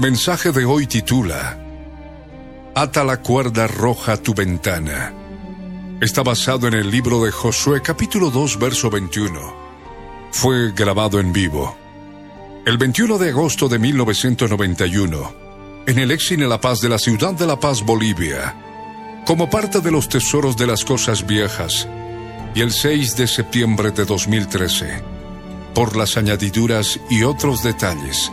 Mensaje de hoy titula Ata la cuerda roja a tu ventana. Está basado en el libro de Josué capítulo 2 verso 21. Fue grabado en vivo. El 21 de agosto de 1991, en el Exine La Paz de la ciudad de La Paz, Bolivia, como parte de los tesoros de las cosas viejas, y el 6 de septiembre de 2013, por las añadiduras y otros detalles,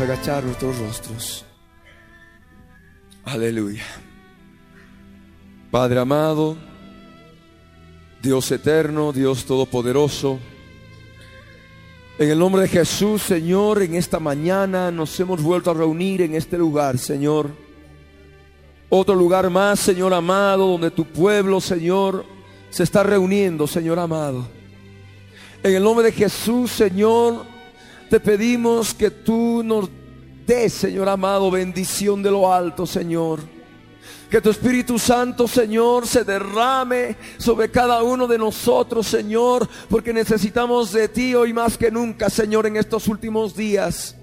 Agachar nuestros rostros. Aleluya. Padre amado, Dios eterno, Dios todopoderoso, en el nombre de Jesús, Señor, en esta mañana nos hemos vuelto a reunir en este lugar, Señor. Otro lugar más, Señor amado, donde tu pueblo, Señor, se está reuniendo, Señor amado. En el nombre de Jesús, Señor, te pedimos que tú nos des, Señor amado, bendición de lo alto, Señor. Que tu Espíritu Santo, Señor, se derrame sobre cada uno de nosotros, Señor, porque necesitamos de ti hoy más que nunca, Señor, en estos últimos días.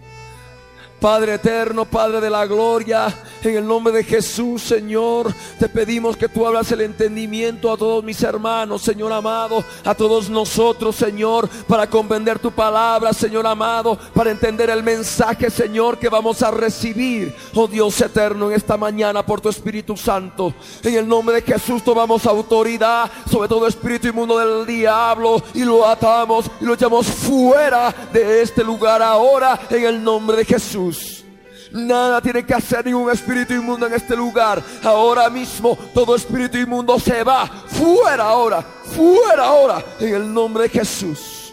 Padre eterno, Padre de la gloria, en el nombre de Jesús, Señor, te pedimos que tú hablas el entendimiento a todos mis hermanos, Señor amado, a todos nosotros, Señor, para comprender tu palabra, Señor amado, para entender el mensaje, Señor, que vamos a recibir, oh Dios eterno, en esta mañana por tu Espíritu Santo. En el nombre de Jesús tomamos autoridad sobre todo espíritu inmundo del diablo y lo atamos y lo echamos fuera de este lugar ahora, en el nombre de Jesús. Nada tiene que hacer ningún espíritu inmundo en este lugar. Ahora mismo todo espíritu inmundo se va. Fuera ahora. Fuera ahora. En el nombre de Jesús.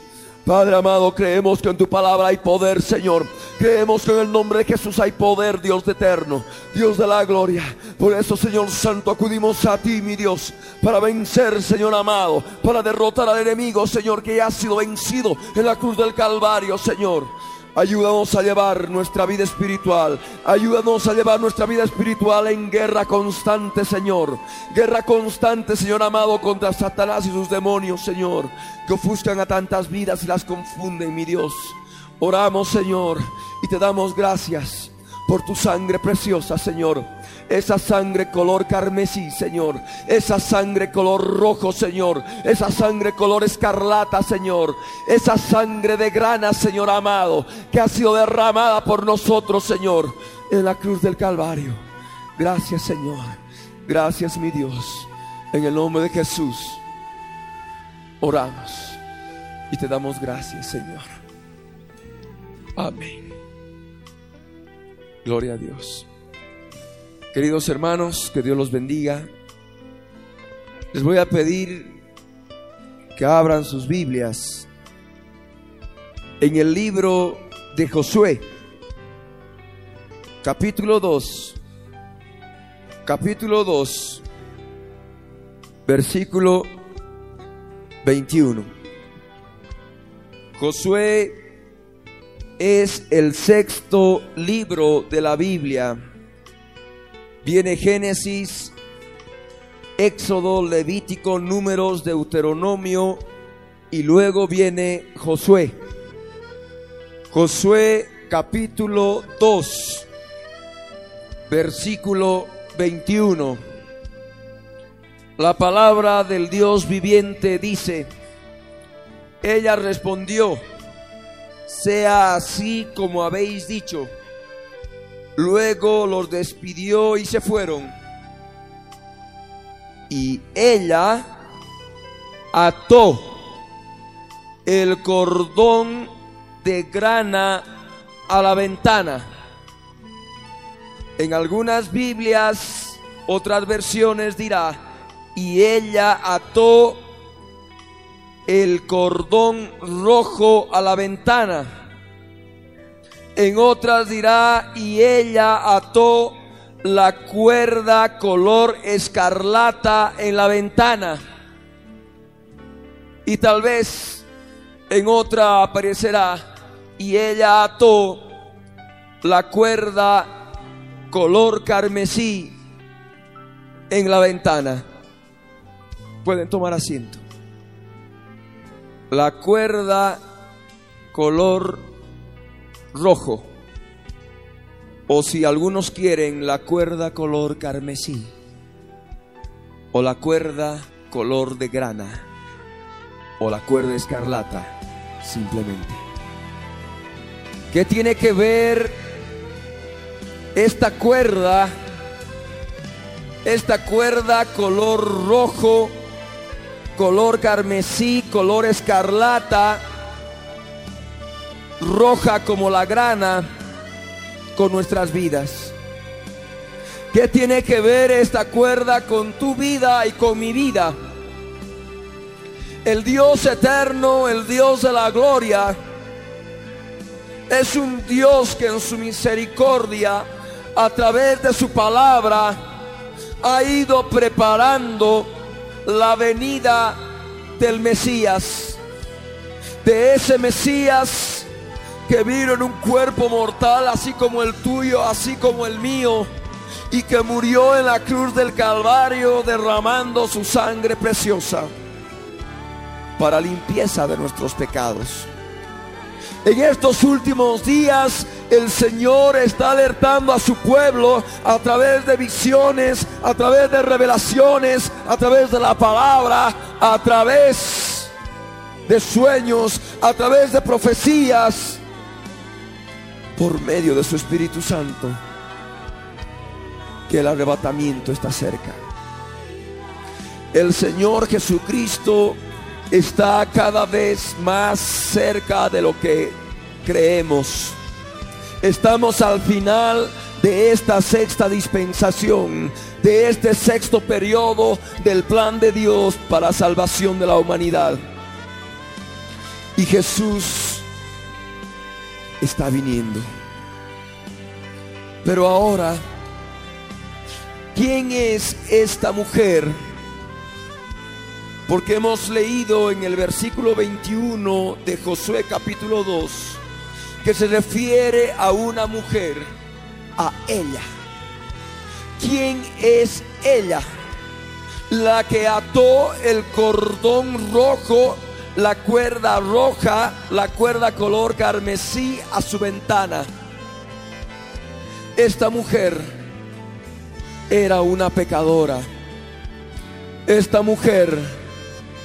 Padre amado, creemos que en tu palabra hay poder, Señor. Creemos que en el nombre de Jesús hay poder, Dios eterno, Dios de la gloria. Por eso, Señor Santo, acudimos a ti, mi Dios, para vencer, Señor amado, para derrotar al enemigo, Señor, que ya ha sido vencido en la cruz del Calvario, Señor. Ayúdanos a llevar nuestra vida espiritual. Ayúdanos a llevar nuestra vida espiritual en guerra constante, Señor. Guerra constante, Señor amado, contra Satanás y sus demonios, Señor. Que ofuscan a tantas vidas y las confunden, mi Dios. Oramos, Señor, y te damos gracias por tu sangre preciosa, Señor esa sangre color carmesí, Señor. Esa sangre color rojo, Señor. Esa sangre color escarlata, Señor. Esa sangre de grana, Señor amado, que ha sido derramada por nosotros, Señor, en la cruz del Calvario. Gracias, Señor. Gracias, mi Dios. En el nombre de Jesús, oramos y te damos gracias, Señor. Amén. Gloria a Dios. Queridos hermanos, que Dios los bendiga. Les voy a pedir que abran sus Biblias en el libro de Josué, capítulo 2, capítulo 2, versículo 21. Josué es el sexto libro de la Biblia Viene Génesis, Éxodo, Levítico, Números, Deuteronomio y luego viene Josué. Josué capítulo 2, versículo 21. La palabra del Dios viviente dice, ella respondió, sea así como habéis dicho. Luego los despidió y se fueron. Y ella ató el cordón de grana a la ventana. En algunas Biblias, otras versiones dirá, y ella ató el cordón rojo a la ventana. En otras dirá, y ella ató la cuerda color escarlata en la ventana. Y tal vez en otra aparecerá, y ella ató la cuerda color carmesí en la ventana. Pueden tomar asiento. La cuerda color rojo. O si algunos quieren, la cuerda color carmesí. O la cuerda color de grana. O la cuerda escarlata, simplemente. ¿Qué tiene que ver esta cuerda? Esta cuerda color rojo, color carmesí, color escarlata roja como la grana con nuestras vidas. ¿Qué tiene que ver esta cuerda con tu vida y con mi vida? El Dios eterno, el Dios de la gloria, es un Dios que en su misericordia, a través de su palabra, ha ido preparando la venida del Mesías, de ese Mesías que vino en un cuerpo mortal, así como el tuyo, así como el mío, y que murió en la cruz del Calvario derramando su sangre preciosa para limpieza de nuestros pecados. En estos últimos días el Señor está alertando a su pueblo a través de visiones, a través de revelaciones, a través de la palabra, a través de sueños, a través de profecías por medio de su Espíritu Santo que el arrebatamiento está cerca. El Señor Jesucristo está cada vez más cerca de lo que creemos. Estamos al final de esta sexta dispensación, de este sexto periodo del plan de Dios para salvación de la humanidad. Y Jesús está viniendo. Pero ahora, ¿quién es esta mujer? Porque hemos leído en el versículo 21 de Josué capítulo 2 que se refiere a una mujer, a ella. ¿Quién es ella? La que ató el cordón rojo la cuerda roja, la cuerda color carmesí a su ventana. Esta mujer era una pecadora. Esta mujer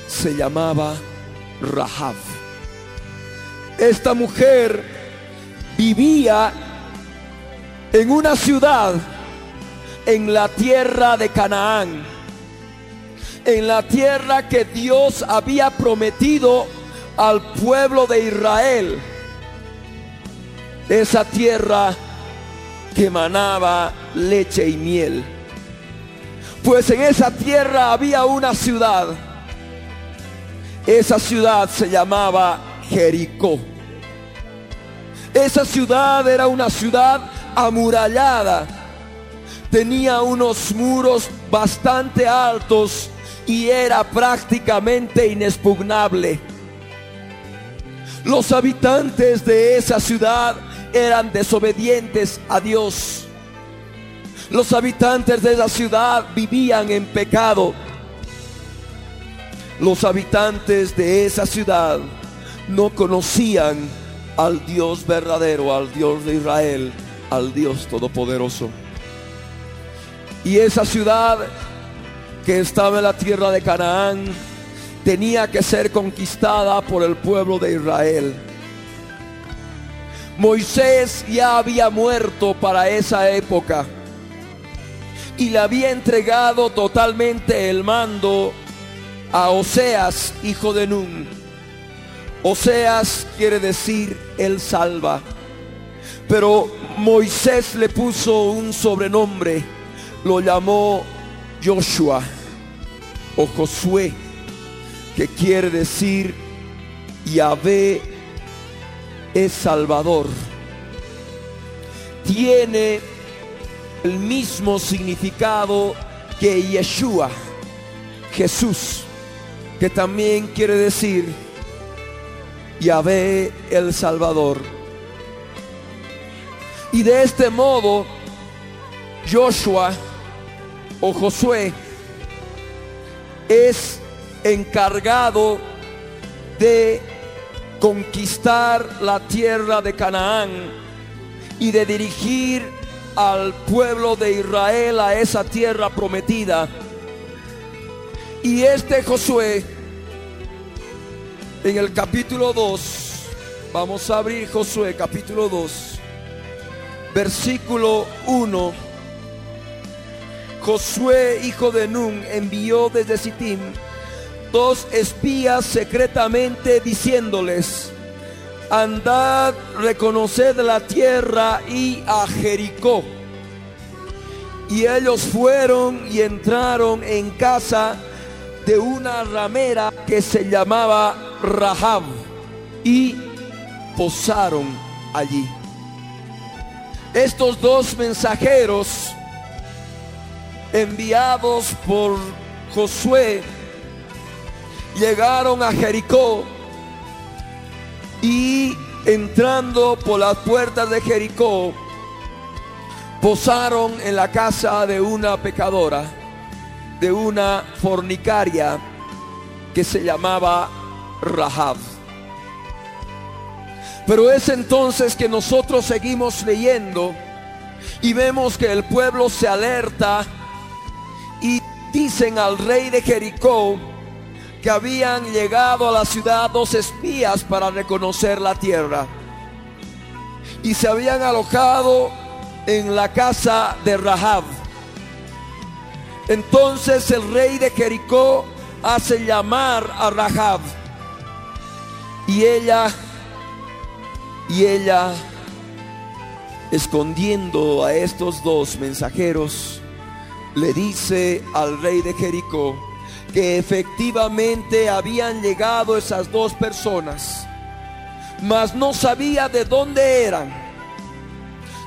se llamaba Rahab. Esta mujer vivía en una ciudad en la tierra de Canaán en la tierra que Dios había prometido al pueblo de Israel. Esa tierra que manaba leche y miel. Pues en esa tierra había una ciudad. Esa ciudad se llamaba Jericó. Esa ciudad era una ciudad amurallada. Tenía unos muros bastante altos y era prácticamente inexpugnable. Los habitantes de esa ciudad eran desobedientes a Dios. Los habitantes de esa ciudad vivían en pecado. Los habitantes de esa ciudad no conocían al Dios verdadero, al Dios de Israel, al Dios todopoderoso. Y esa ciudad que estaba en la tierra de Canaán tenía que ser conquistada por el pueblo de Israel. Moisés ya había muerto para esa época y le había entregado totalmente el mando a Oseas, hijo de Nun. Oseas quiere decir el salva. Pero Moisés le puso un sobrenombre, lo llamó Joshua o Josué, que quiere decir Yahvé es Salvador. Tiene el mismo significado que Yeshua, Jesús, que también quiere decir Yahvé el Salvador. Y de este modo, Joshua o Josué es encargado de conquistar la tierra de Canaán y de dirigir al pueblo de Israel a esa tierra prometida. Y este Josué, en el capítulo 2, vamos a abrir Josué capítulo 2, versículo 1. Josué, hijo de Nun, envió desde Sittim dos espías secretamente diciéndoles, andad, reconoced la tierra y a Jericó. Y ellos fueron y entraron en casa de una ramera que se llamaba Rahab y posaron allí. Estos dos mensajeros enviados por Josué llegaron a Jericó y entrando por las puertas de Jericó, posaron en la casa de una pecadora, de una fornicaria que se llamaba Rahab. Pero es entonces que nosotros seguimos leyendo y vemos que el pueblo se alerta y dicen al rey de Jericó, que habían llegado a la ciudad dos espías para reconocer la tierra. Y se habían alojado en la casa de Rahab. Entonces el rey de Jericó hace llamar a Rahab. Y ella, y ella, escondiendo a estos dos mensajeros, le dice al rey de Jericó, que efectivamente habían llegado esas dos personas, mas no sabía de dónde eran.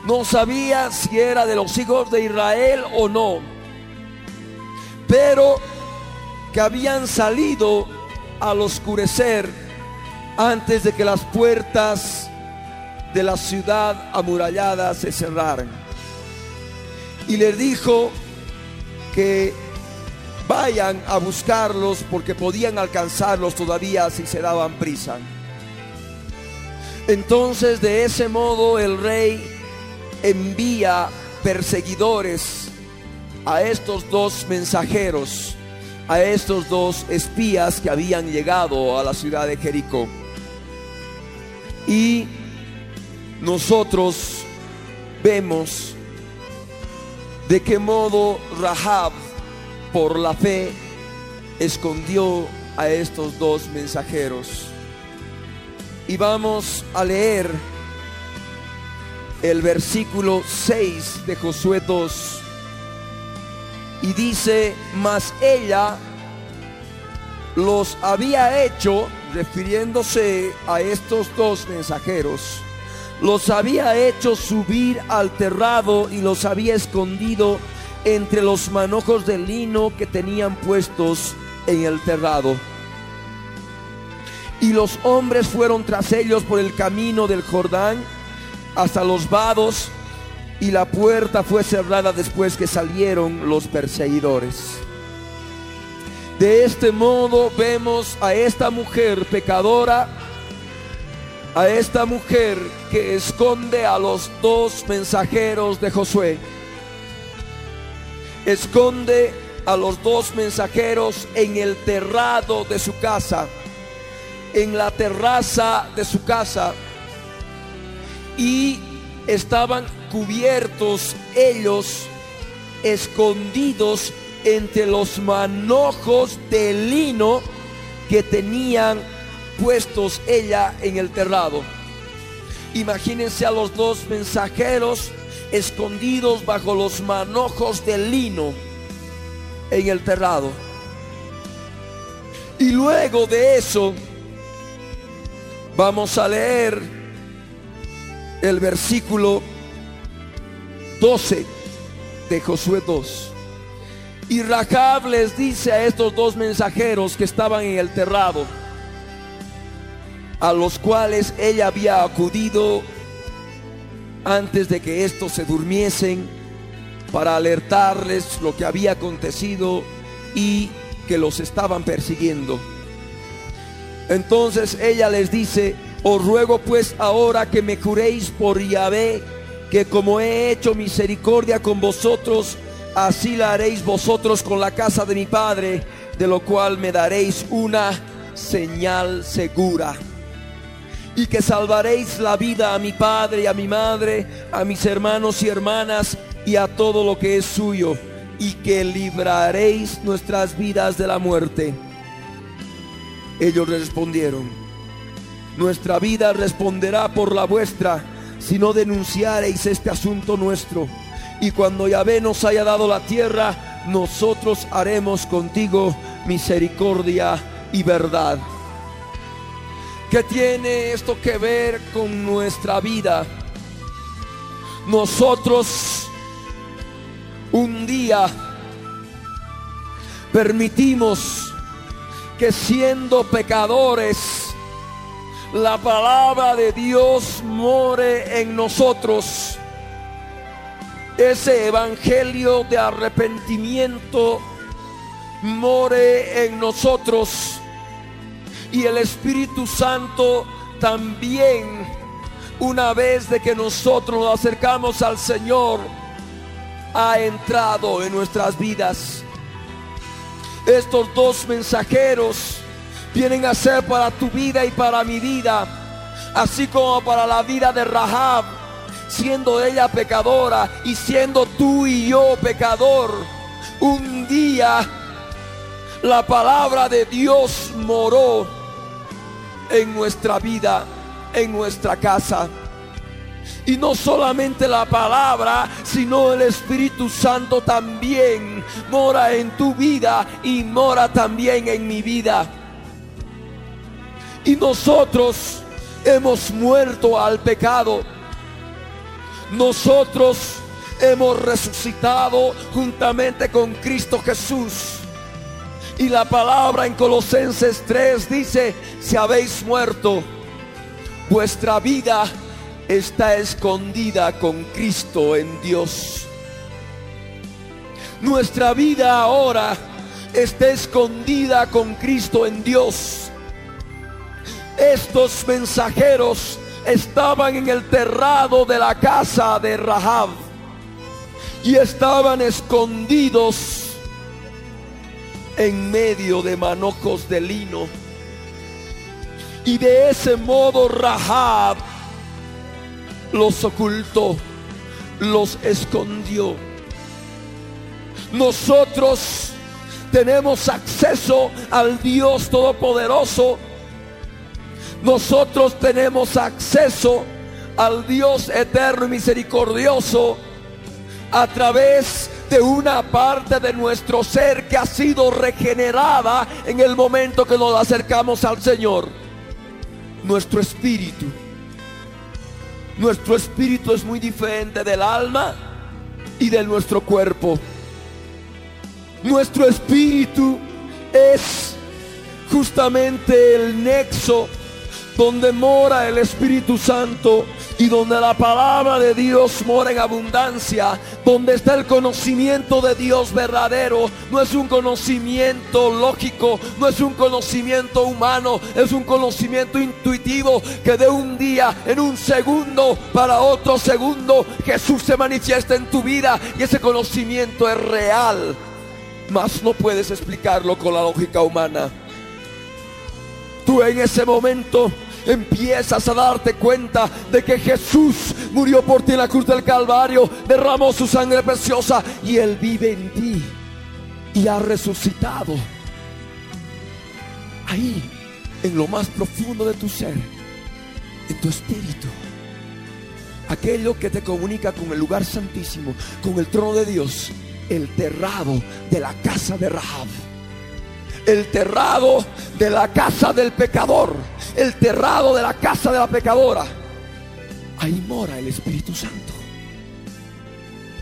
No sabía si era de los hijos de Israel o no. Pero que habían salido al oscurecer antes de que las puertas de la ciudad amurallada se cerraran. Y les dijo que vayan a buscarlos porque podían alcanzarlos todavía si se daban prisa. Entonces de ese modo el rey envía perseguidores a estos dos mensajeros, a estos dos espías que habían llegado a la ciudad de Jericó. Y nosotros vemos de qué modo Rahab por la fe escondió a estos dos mensajeros. Y vamos a leer el versículo 6 de Josué 2. Y dice, mas ella los había hecho, refiriéndose a estos dos mensajeros, los había hecho subir al terrado y los había escondido entre los manojos de lino que tenían puestos en el terrado. Y los hombres fueron tras ellos por el camino del Jordán hasta los vados, y la puerta fue cerrada después que salieron los perseguidores. De este modo vemos a esta mujer pecadora, a esta mujer que esconde a los dos mensajeros de Josué. Esconde a los dos mensajeros en el terrado de su casa, en la terraza de su casa, y estaban cubiertos ellos, escondidos entre los manojos de lino que tenían puestos ella en el terrado. Imagínense a los dos mensajeros escondidos bajo los manojos de lino en el terrado. Y luego de eso, vamos a leer el versículo 12 de Josué 2. Y Rahab les dice a estos dos mensajeros que estaban en el terrado, a los cuales ella había acudido antes de que estos se durmiesen para alertarles lo que había acontecido y que los estaban persiguiendo. Entonces ella les dice, os ruego pues ahora que me juréis por Yahvé, que como he hecho misericordia con vosotros, así la haréis vosotros con la casa de mi padre, de lo cual me daréis una señal segura y que salvaréis la vida a mi padre y a mi madre, a mis hermanos y hermanas y a todo lo que es suyo, y que libraréis nuestras vidas de la muerte. Ellos respondieron, nuestra vida responderá por la vuestra si no denunciareis este asunto nuestro. Y cuando Yahvé nos haya dado la tierra, nosotros haremos contigo misericordia y verdad. ¿Qué tiene esto que ver con nuestra vida? Nosotros un día permitimos que siendo pecadores, la palabra de Dios more en nosotros. Ese evangelio de arrepentimiento more en nosotros y el Espíritu Santo también, una vez de que nosotros nos acercamos al Señor, ha entrado en nuestras vidas. Estos dos mensajeros vienen a ser para tu vida y para mi vida, así como para la vida de Rahab, siendo ella pecadora y siendo tú y yo pecador. Un día la palabra de Dios moró en nuestra vida, en nuestra casa. Y no solamente la palabra, sino el Espíritu Santo también mora en tu vida y mora también en mi vida. Y nosotros hemos muerto al pecado. Nosotros hemos resucitado juntamente con Cristo Jesús. Y la palabra en Colosenses 3 dice, si habéis muerto, vuestra vida está escondida con Cristo en Dios. Nuestra vida ahora está escondida con Cristo en Dios. Estos mensajeros estaban en el terrado de la casa de Rahab y estaban escondidos en medio de manojos de lino. Y de ese modo Rahab los ocultó, los escondió. Nosotros tenemos acceso al Dios Todopoderoso. Nosotros tenemos acceso al Dios eterno y misericordioso a través de una parte de nuestro ser que ha sido regenerada en el momento que nos acercamos al Señor. Nuestro espíritu. Nuestro espíritu es muy diferente del alma y de nuestro cuerpo. Nuestro espíritu es justamente el nexo donde mora el Espíritu Santo y donde la palabra de Dios mora en abundancia, donde está el conocimiento de Dios verdadero, no es un conocimiento lógico, no es un conocimiento humano, es un conocimiento intuitivo que de un día, en un segundo, para otro segundo, Jesús se manifiesta en tu vida y ese conocimiento es real. mas no puedes explicarlo con la lógica humana. Tú en ese momento empiezas a darte cuenta de que Jesús murió por ti en la cruz del Calvario, derramó su sangre preciosa y Él vive en ti y ha resucitado. Ahí, en lo más profundo de tu ser, en tu espíritu, aquello que te comunica con el lugar santísimo, con el trono de Dios, el terrado de la casa de Rahab el terrado de la casa del pecador, el terrado de la casa de la pecadora. Ahí mora el Espíritu Santo.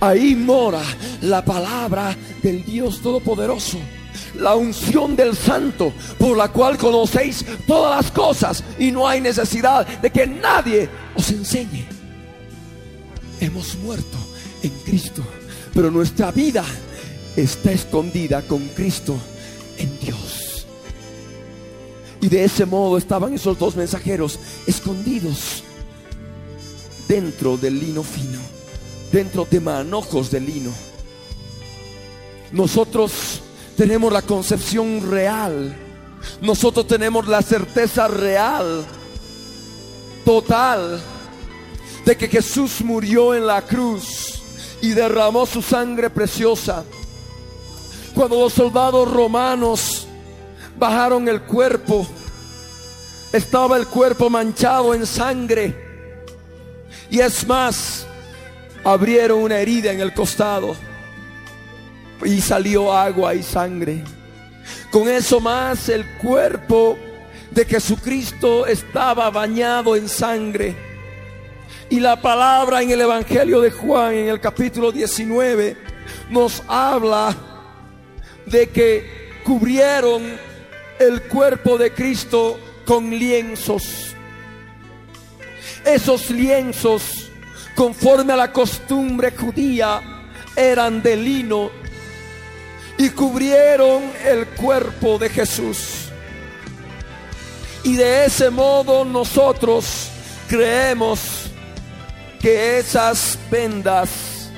Ahí mora la palabra del Dios Todopoderoso. La unción del Santo por la cual conocéis todas las cosas y no hay necesidad de que nadie os enseñe. Hemos muerto en Cristo, pero nuestra vida está escondida con Cristo en Dios. Y de ese modo estaban esos dos mensajeros escondidos dentro del lino fino, dentro de manojos de lino. Nosotros tenemos la concepción real, nosotros tenemos la certeza real, total, de que Jesús murió en la cruz y derramó su sangre preciosa cuando los soldados romanos bajaron el cuerpo, estaba el cuerpo manchado en sangre. Y es más, abrieron una herida en el costado y salió agua y sangre. Con eso más el cuerpo de Jesucristo estaba bañado en sangre. Y la palabra en el Evangelio de Juan, en el capítulo 19, nos habla de que cubrieron el cuerpo de Cristo con lienzos. Esos lienzos, conforme a la costumbre judía, eran de lino y cubrieron el cuerpo de Jesús. Y de ese modo nosotros creemos que esas vendas,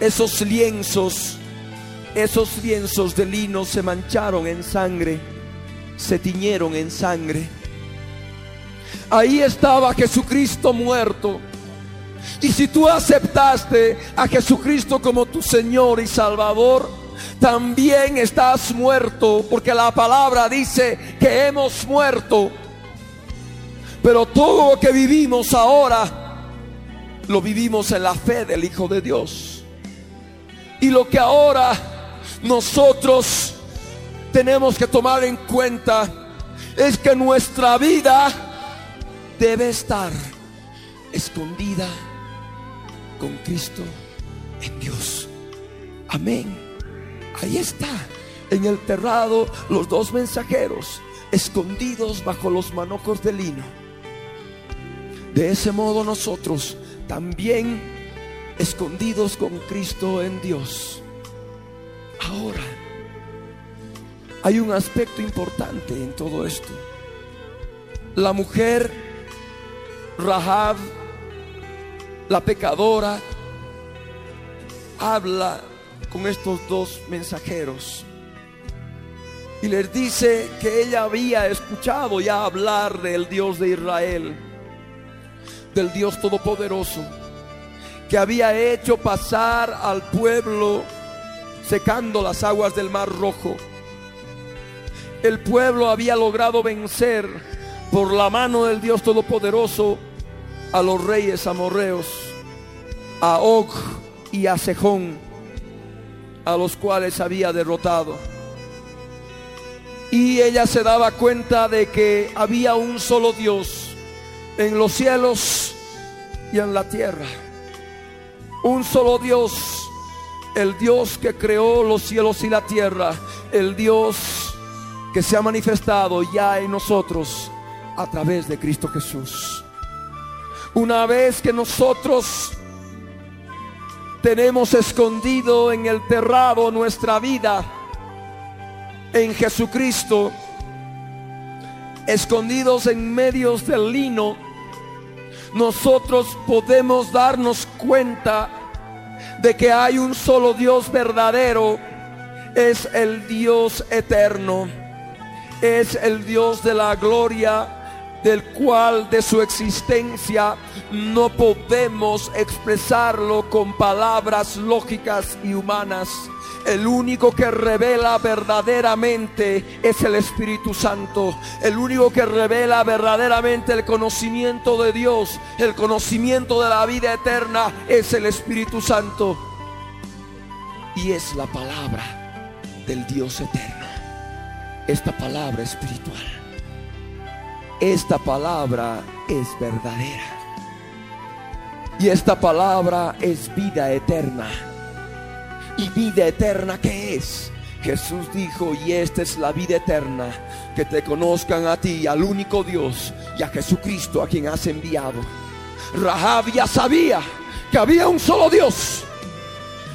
esos lienzos, esos lienzos de lino se mancharon en sangre, se tiñeron en sangre. Ahí estaba Jesucristo muerto. Y si tú aceptaste a Jesucristo como tu Señor y Salvador, también estás muerto, porque la palabra dice que hemos muerto. Pero todo lo que vivimos ahora, lo vivimos en la fe del Hijo de Dios. Y lo que ahora nosotros tenemos que tomar en cuenta es que nuestra vida debe estar escondida con Cristo en Dios. Amén. Ahí está, en el terrado, los dos mensajeros escondidos bajo los manojos de lino. De ese modo nosotros también escondidos con Cristo en Dios Ahora, hay un aspecto importante en todo esto. La mujer Rahab, la pecadora, habla con estos dos mensajeros y les dice que ella había escuchado ya hablar del Dios de Israel, del Dios Todopoderoso, que había hecho pasar al pueblo secando las aguas del mar rojo. El pueblo había logrado vencer por la mano del Dios Todopoderoso a los reyes amorreos, a Og y a Sejón, a los cuales había derrotado. Y ella se daba cuenta de que había un solo Dios en los cielos y en la tierra. Un solo Dios el Dios que creó los cielos y la tierra, el Dios que se ha manifestado ya en nosotros a través de Cristo Jesús. Una vez que nosotros tenemos escondido en el terrado nuestra vida en Jesucristo, escondidos en medios del lino, nosotros podemos darnos cuenta de que hay un solo Dios verdadero es el Dios eterno, es el Dios de la gloria, del cual de su existencia no podemos expresarlo con palabras lógicas y humanas. El único que revela verdaderamente es el Espíritu Santo. El único que revela verdaderamente el conocimiento de Dios, el conocimiento de la vida eterna es el Espíritu Santo. Y es la palabra del Dios eterno. Esta palabra espiritual. Esta palabra es verdadera. Y esta palabra es vida eterna y vida eterna que es. Jesús dijo, y esta es la vida eterna, que te conozcan a ti, al único Dios, y a Jesucristo a quien has enviado. Rahab ya sabía que había un solo Dios.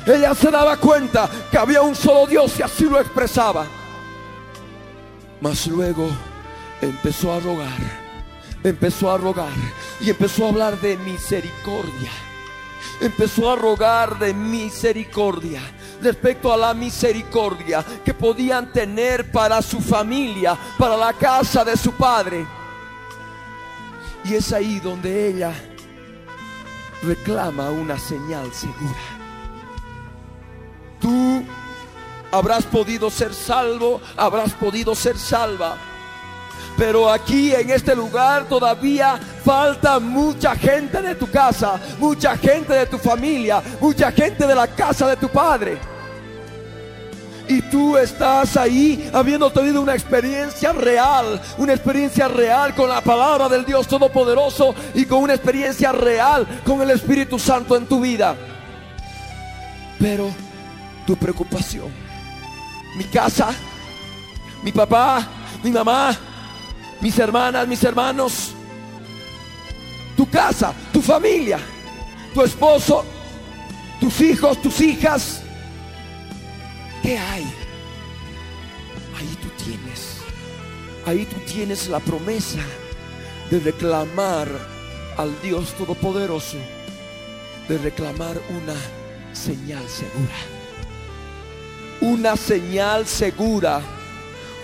Ella se daba cuenta que había un solo Dios y así lo expresaba. Mas luego empezó a rogar, empezó a rogar y empezó a hablar de misericordia empezó a rogar de misericordia respecto a la misericordia que podían tener para su familia, para la casa de su padre. Y es ahí donde ella reclama una señal segura. Tú habrás podido ser salvo, habrás podido ser salva pero aquí en este lugar todavía falta mucha gente de tu casa, mucha gente de tu familia, mucha gente de la casa de tu padre. Y tú estás ahí habiendo tenido una experiencia real, una experiencia real con la palabra del Dios Todopoderoso y con una experiencia real con el Espíritu Santo en tu vida. Pero tu preocupación, mi casa, mi papá, mi mamá, mis hermanas, mis hermanos, tu casa, tu familia, tu esposo, tus hijos, tus hijas. ¿Qué hay? Ahí tú tienes, ahí tú tienes la promesa de reclamar al Dios Todopoderoso, de reclamar una señal segura. Una señal segura,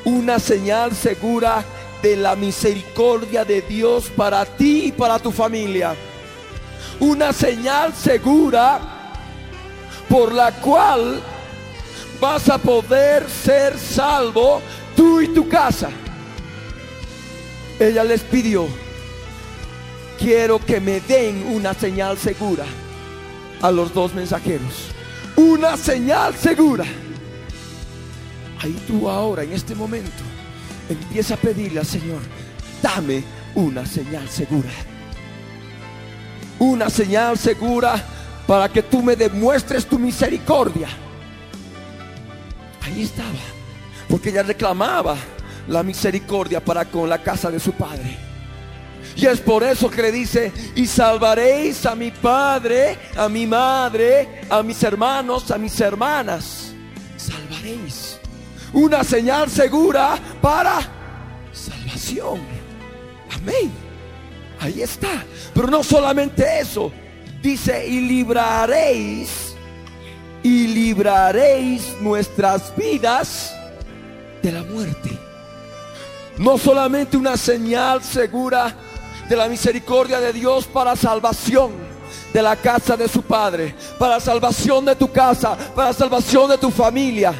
una señal segura de la misericordia de Dios para ti y para tu familia. Una señal segura por la cual vas a poder ser salvo tú y tu casa. Ella les pidió, quiero que me den una señal segura a los dos mensajeros. Una señal segura. Ahí tú ahora, en este momento, empieza a pedirle al Señor, dame una señal segura. Una señal segura para que tú me demuestres tu misericordia. Ahí estaba, porque ella reclamaba la misericordia para con la casa de su padre. Y es por eso que le dice, y salvaréis a mi padre, a mi madre, a mis hermanos, a mis hermanas. Salvaréis una señal segura para salvación. Amén. Ahí está. Pero no solamente eso. Dice, y libraréis, y libraréis nuestras vidas de la muerte. No solamente una señal segura de la misericordia de Dios para salvación de la casa de su Padre, para salvación de tu casa, para salvación de tu familia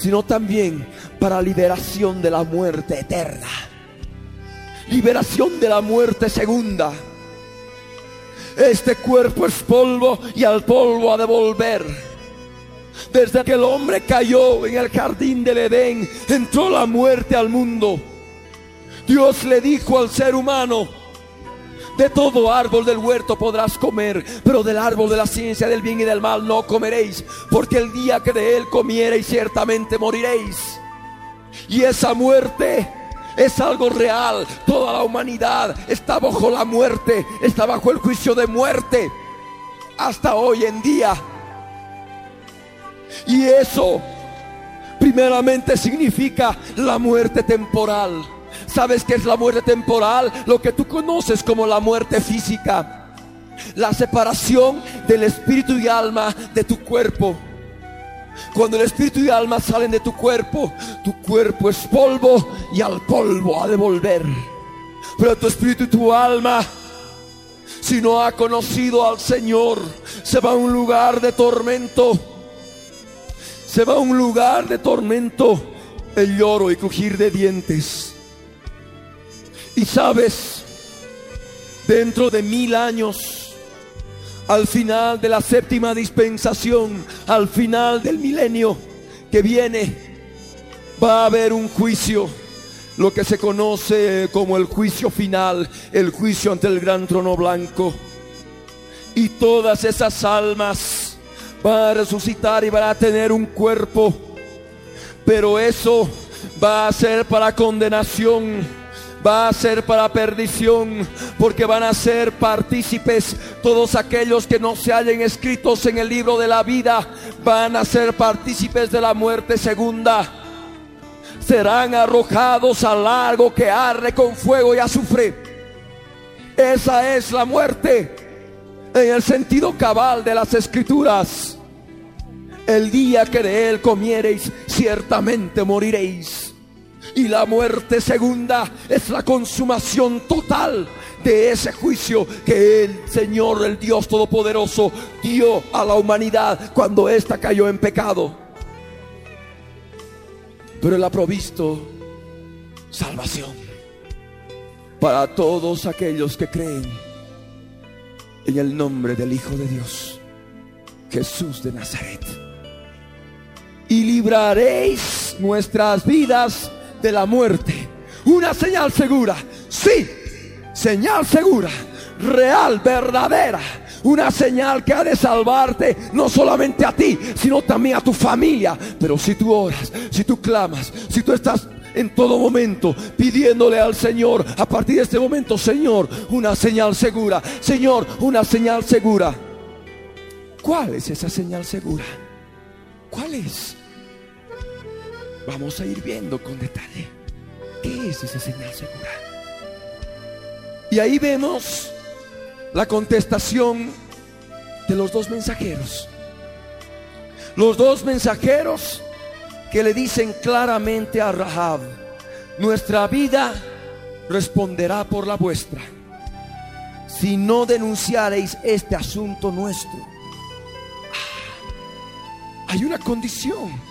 sino también para liberación de la muerte eterna. Liberación de la muerte segunda. Este cuerpo es polvo y al polvo a devolver. Desde que el hombre cayó en el jardín del Edén, entró la muerte al mundo. Dios le dijo al ser humano, de todo árbol del huerto podrás comer, pero del árbol de la ciencia del bien y del mal no comeréis, porque el día que de él comiereis ciertamente moriréis. Y esa muerte es algo real. Toda la humanidad está bajo la muerte, está bajo el juicio de muerte hasta hoy en día. Y eso primeramente significa la muerte temporal. ¿Sabes qué es la muerte temporal? Lo que tú conoces como la muerte física. La separación del espíritu y alma de tu cuerpo. Cuando el espíritu y alma salen de tu cuerpo, tu cuerpo es polvo y al polvo ha de volver. Pero tu espíritu y tu alma, si no ha conocido al Señor, se va a un lugar de tormento. Se va a un lugar de tormento, el lloro y crujir de dientes. Y sabes, dentro de mil años, al final de la séptima dispensación, al final del milenio que viene, va a haber un juicio, lo que se conoce como el juicio final, el juicio ante el gran trono blanco. Y todas esas almas van a resucitar y van a tener un cuerpo, pero eso va a ser para condenación va a ser para perdición, porque van a ser partícipes todos aquellos que no se hallen escritos en el libro de la vida, van a ser partícipes de la muerte segunda. Serán arrojados al lago que arde con fuego y azufre. Esa es la muerte en el sentido cabal de las escrituras. El día que de él comiereis, ciertamente moriréis. Y la muerte segunda es la consumación total de ese juicio que el Señor, el Dios Todopoderoso, dio a la humanidad cuando ésta cayó en pecado. Pero Él ha provisto salvación para todos aquellos que creen en el nombre del Hijo de Dios, Jesús de Nazaret. Y libraréis nuestras vidas de la muerte. Una señal segura. Sí, señal segura. Real, verdadera. Una señal que ha de salvarte no solamente a ti, sino también a tu familia. Pero si tú oras, si tú clamas, si tú estás en todo momento pidiéndole al Señor, a partir de este momento, Señor, una señal segura. Señor, una señal segura. ¿Cuál es esa señal segura? ¿Cuál es? Vamos a ir viendo con detalle qué es esa señal segura. Y ahí vemos la contestación de los dos mensajeros. Los dos mensajeros que le dicen claramente a Rahab, nuestra vida responderá por la vuestra si no denunciareis este asunto nuestro. Ah, hay una condición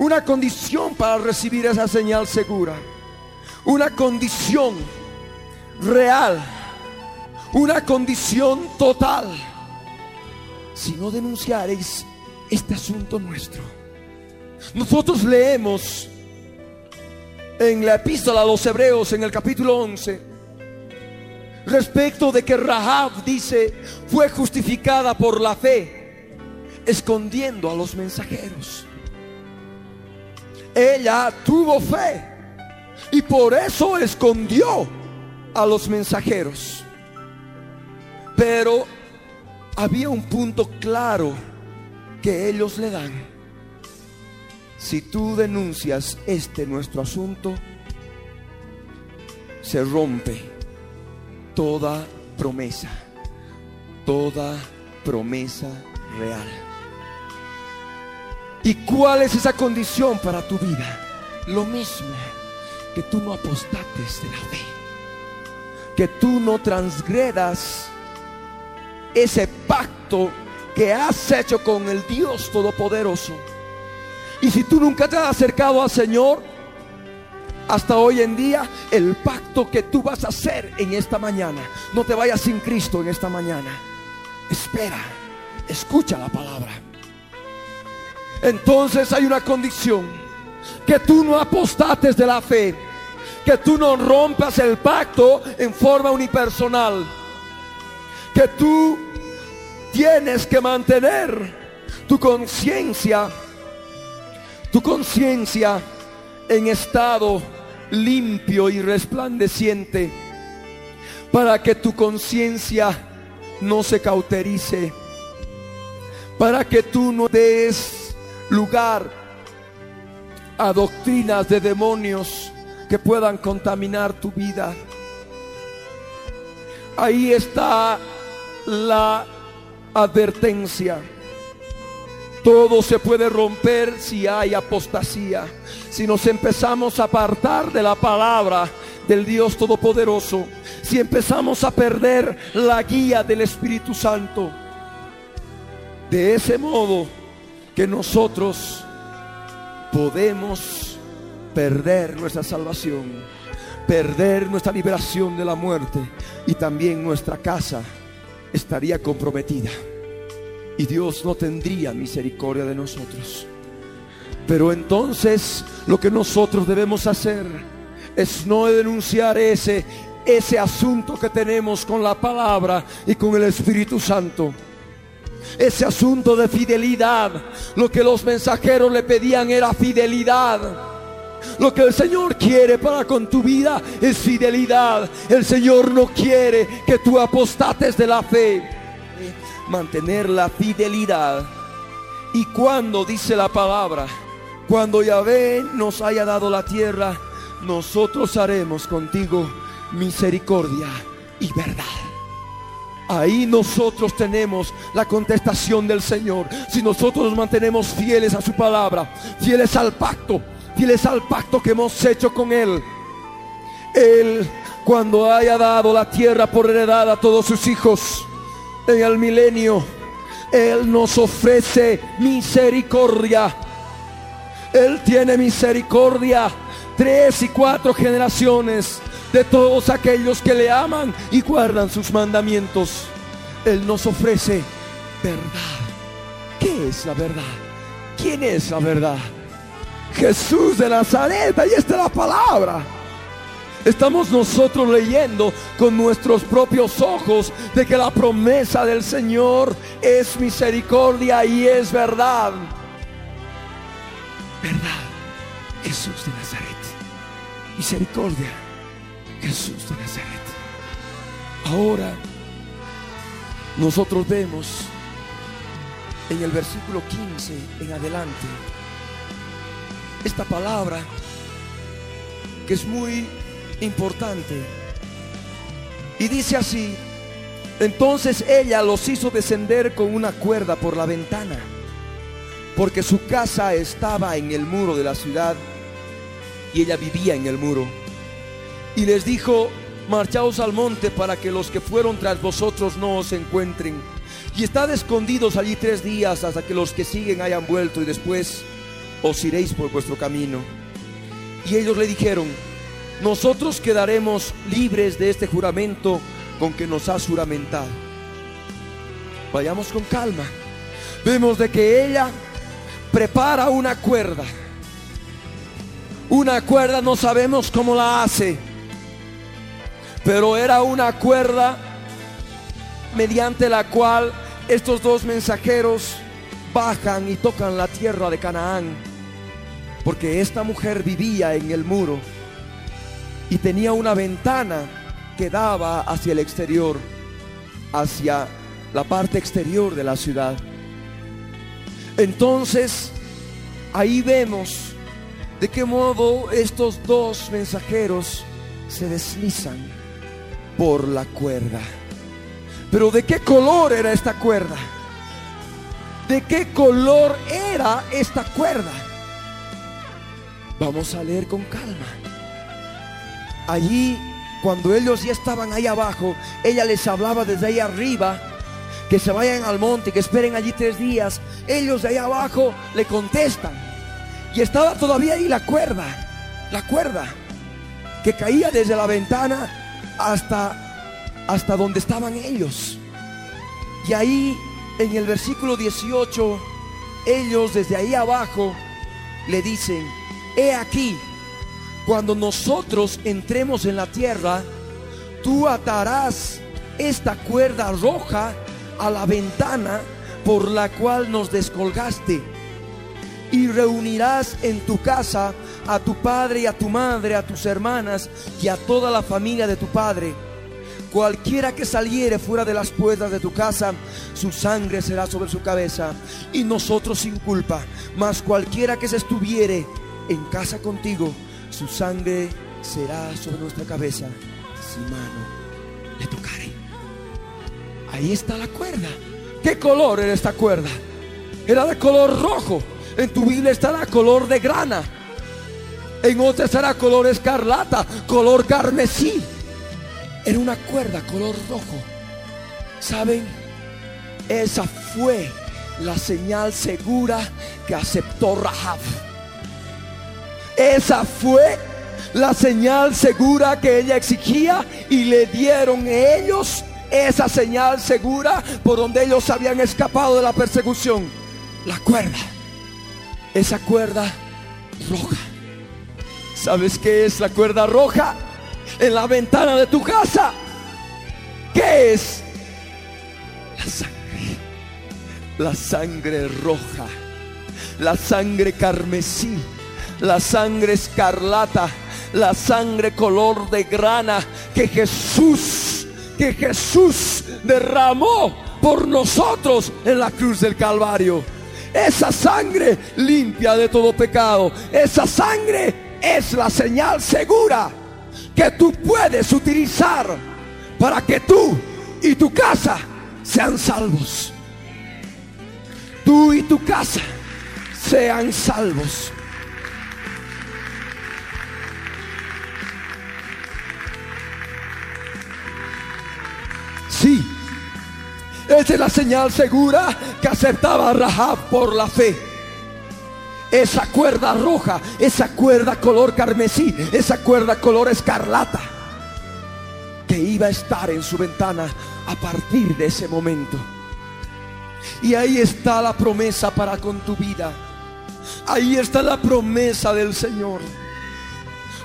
una condición para recibir esa señal segura. Una condición real. Una condición total. Si no denunciaréis este asunto nuestro. Nosotros leemos en la epístola a los hebreos en el capítulo 11 respecto de que Rahab dice fue justificada por la fe escondiendo a los mensajeros ella tuvo fe y por eso escondió a los mensajeros. Pero había un punto claro que ellos le dan. Si tú denuncias este nuestro asunto, se rompe toda promesa, toda promesa real. ¿Y cuál es esa condición para tu vida? Lo mismo, que tú no apostates de la fe, que tú no transgredas ese pacto que has hecho con el Dios Todopoderoso. Y si tú nunca te has acercado al Señor, hasta hoy en día, el pacto que tú vas a hacer en esta mañana, no te vayas sin Cristo en esta mañana. Espera, escucha la palabra entonces hay una condición. Que tú no apostates de la fe. Que tú no rompas el pacto en forma unipersonal. Que tú tienes que mantener tu conciencia, tu conciencia en estado limpio y resplandeciente, para que tu conciencia no se cauterice, para que tú no des lugar a doctrinas de demonios que puedan contaminar tu vida. Ahí está la advertencia. Todo se puede romper si hay apostasía. Si nos empezamos a apartar de la palabra del Dios Todopoderoso. Si empezamos a perder la guía del Espíritu Santo. De ese modo que nosotros podemos perder nuestra salvación, perder nuestra liberación de la muerte y también nuestra casa estaría comprometida y Dios no tendría misericordia de nosotros. Pero entonces lo que nosotros debemos hacer es no denunciar ese ese asunto que tenemos con la palabra y con el Espíritu Santo. Ese asunto de fidelidad. Lo que los mensajeros le pedían era fidelidad. Lo que el Señor quiere para con tu vida es fidelidad. El Señor no quiere que tú apostates de la fe. Mantener la fidelidad. Y cuando dice la palabra, cuando Yahvé nos haya dado la tierra, nosotros haremos contigo misericordia y verdad. Ahí nosotros tenemos la contestación del Señor. Si nosotros nos mantenemos fieles a su palabra, fieles al pacto, fieles al pacto que hemos hecho con Él. Él, cuando haya dado la tierra por heredad a todos sus hijos en el milenio, Él nos ofrece misericordia. Él tiene misericordia tres y cuatro generaciones de todos aquellos que le aman y guardan sus mandamientos. Él nos ofrece verdad. ¿Qué es la verdad? ¿Quién es la verdad? Jesús de Nazaret, ahí está la palabra. Estamos nosotros leyendo con nuestros propios ojos de que la promesa del Señor es misericordia y es verdad. Verdad. Jesús de Nazaret. Misericordia Jesús de Nazaret. Ahora nosotros vemos en el versículo 15 en adelante esta palabra que es muy importante. Y dice así, entonces ella los hizo descender con una cuerda por la ventana, porque su casa estaba en el muro de la ciudad y ella vivía en el muro y les dijo, marchaos al monte para que los que fueron tras vosotros no os encuentren. Y estad escondidos allí tres días hasta que los que siguen hayan vuelto y después os iréis por vuestro camino. Y ellos le dijeron, nosotros quedaremos libres de este juramento con que nos has juramentado. Vayamos con calma. Vemos de que ella prepara una cuerda. Una cuerda no sabemos cómo la hace pero era una cuerda mediante la cual estos dos mensajeros bajan y tocan la tierra de Canaán, porque esta mujer vivía en el muro y tenía una ventana que daba hacia el exterior, hacia la parte exterior de la ciudad. Entonces, ahí vemos de qué modo estos dos mensajeros se deslizan por la cuerda. Pero ¿de qué color era esta cuerda? ¿De qué color era esta cuerda? Vamos a leer con calma. Allí, cuando ellos ya estaban ahí abajo, ella les hablaba desde ahí arriba que se vayan al monte, que esperen allí tres días. Ellos de ahí abajo le contestan. Y estaba todavía ahí la cuerda, la cuerda que caía desde la ventana hasta, hasta donde estaban ellos. Y ahí en el versículo 18, ellos desde ahí abajo le dicen, he aquí, cuando nosotros entremos en la tierra, tú atarás esta cuerda roja a la ventana por la cual nos descolgaste y reunirás en tu casa a tu padre y a tu madre, a tus hermanas y a toda la familia de tu padre. Cualquiera que saliere fuera de las puertas de tu casa, su sangre será sobre su cabeza y nosotros sin culpa. Mas cualquiera que se estuviere en casa contigo, su sangre será sobre nuestra cabeza si mano le tocare. Ahí está la cuerda. ¿Qué color era esta cuerda? era de color rojo. En tu Biblia estará color de grana. En otra estará color escarlata, color carmesí. Era una cuerda color rojo. ¿Saben? Esa fue la señal segura que aceptó Rahab. Esa fue la señal segura que ella exigía y le dieron ellos esa señal segura por donde ellos habían escapado de la persecución. La cuerda, esa cuerda roja. ¿Sabes qué es la cuerda roja? En la ventana de tu casa. ¿Qué es? La sangre. La sangre roja. La sangre carmesí. La sangre escarlata. La sangre color de grana que Jesús, que Jesús derramó por nosotros en la cruz del Calvario. Esa sangre limpia de todo pecado. Esa sangre es la señal segura que tú puedes utilizar para que tú y tu casa sean salvos. Tú y tu casa sean salvos. Sí, esa es la señal segura que aceptaba Rahab por la fe. Esa cuerda roja, esa cuerda color carmesí, esa cuerda color escarlata, que iba a estar en su ventana a partir de ese momento. Y ahí está la promesa para con tu vida. Ahí está la promesa del Señor.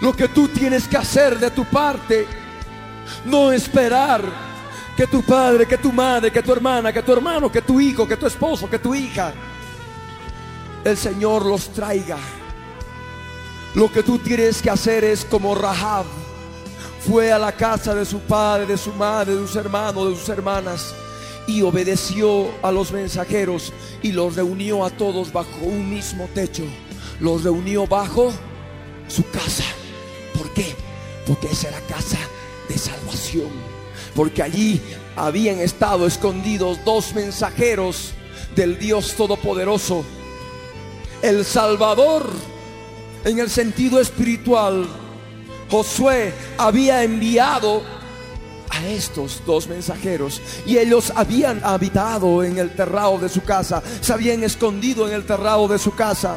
Lo que tú tienes que hacer de tu parte, no esperar que tu padre, que tu madre, que tu hermana, que tu hermano, que tu hijo, que tu esposo, que tu hija, el Señor los traiga. Lo que tú tienes que hacer es como Rahab fue a la casa de su padre, de su madre, de sus hermanos, de sus hermanas y obedeció a los mensajeros y los reunió a todos bajo un mismo techo. Los reunió bajo su casa. ¿Por qué? Porque esa era casa de salvación. Porque allí habían estado escondidos dos mensajeros del Dios Todopoderoso. El Salvador, en el sentido espiritual, Josué había enviado a estos dos mensajeros y ellos habían habitado en el terrado de su casa, se habían escondido en el terrado de su casa.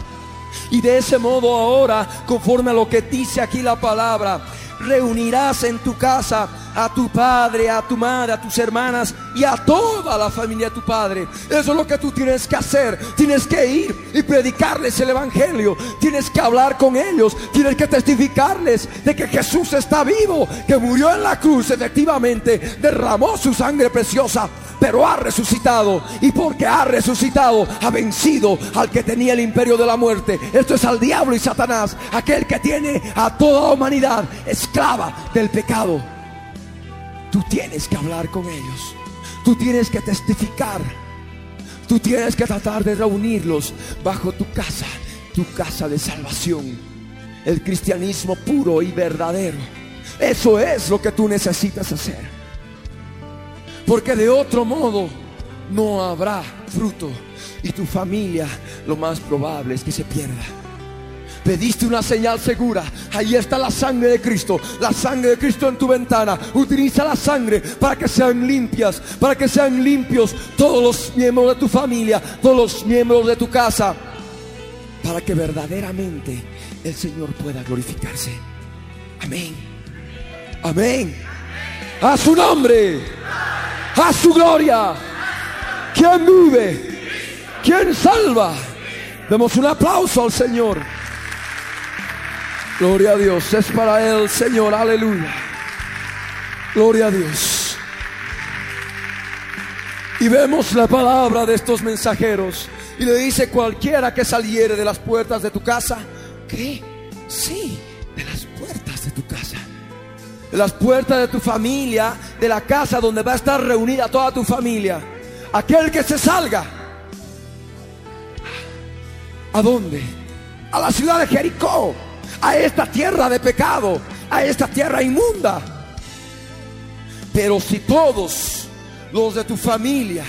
Y de ese modo ahora, conforme a lo que dice aquí la palabra, reunirás en tu casa a tu padre, a tu madre, a tus hermanas y a toda la familia de tu padre. Eso es lo que tú tienes que hacer. Tienes que ir y predicarles el Evangelio. Tienes que hablar con ellos. Tienes que testificarles de que Jesús está vivo, que murió en la cruz, efectivamente, derramó su sangre preciosa, pero ha resucitado. Y porque ha resucitado, ha vencido al que tenía el imperio de la muerte. Esto es al diablo y Satanás, aquel que tiene a toda la humanidad esclava del pecado. Tú tienes que hablar con ellos. Tú tienes que testificar. Tú tienes que tratar de reunirlos bajo tu casa, tu casa de salvación. El cristianismo puro y verdadero. Eso es lo que tú necesitas hacer. Porque de otro modo no habrá fruto. Y tu familia lo más probable es que se pierda. Pediste una señal segura. Ahí está la sangre de Cristo. La sangre de Cristo en tu ventana. Utiliza la sangre para que sean limpias. Para que sean limpios todos los miembros de tu familia. Todos los miembros de tu casa. Para que verdaderamente el Señor pueda glorificarse. Amén. Amén. A su nombre. A su gloria. ¿Quién vive? ¿Quién salva? Demos un aplauso al Señor. Gloria a Dios, es para Él, Señor, aleluya. Gloria a Dios. Y vemos la palabra de estos mensajeros. Y le dice cualquiera que saliere de las puertas de tu casa. ¿Qué? Sí, de las puertas de tu casa. De las puertas de tu familia, de la casa donde va a estar reunida toda tu familia. Aquel que se salga. ¿A dónde? A la ciudad de Jericó a esta tierra de pecado, a esta tierra inmunda. Pero si todos los de tu familia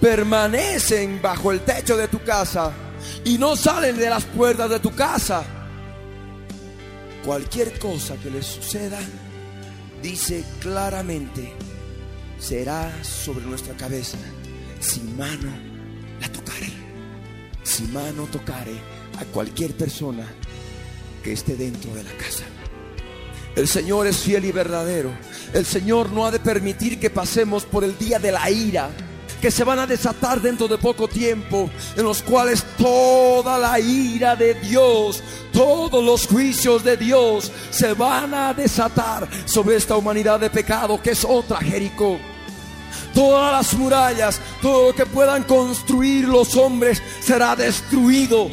permanecen bajo el techo de tu casa y no salen de las puertas de tu casa, cualquier cosa que les suceda, dice claramente, será sobre nuestra cabeza si mano la tocare. Si mano tocare a cualquier persona que esté dentro de la casa. El Señor es fiel y verdadero. El Señor no ha de permitir que pasemos por el día de la ira que se van a desatar dentro de poco tiempo, en los cuales toda la ira de Dios, todos los juicios de Dios se van a desatar sobre esta humanidad de pecado que es otra Jericó. Todas las murallas, todo lo que puedan construir los hombres será destruido.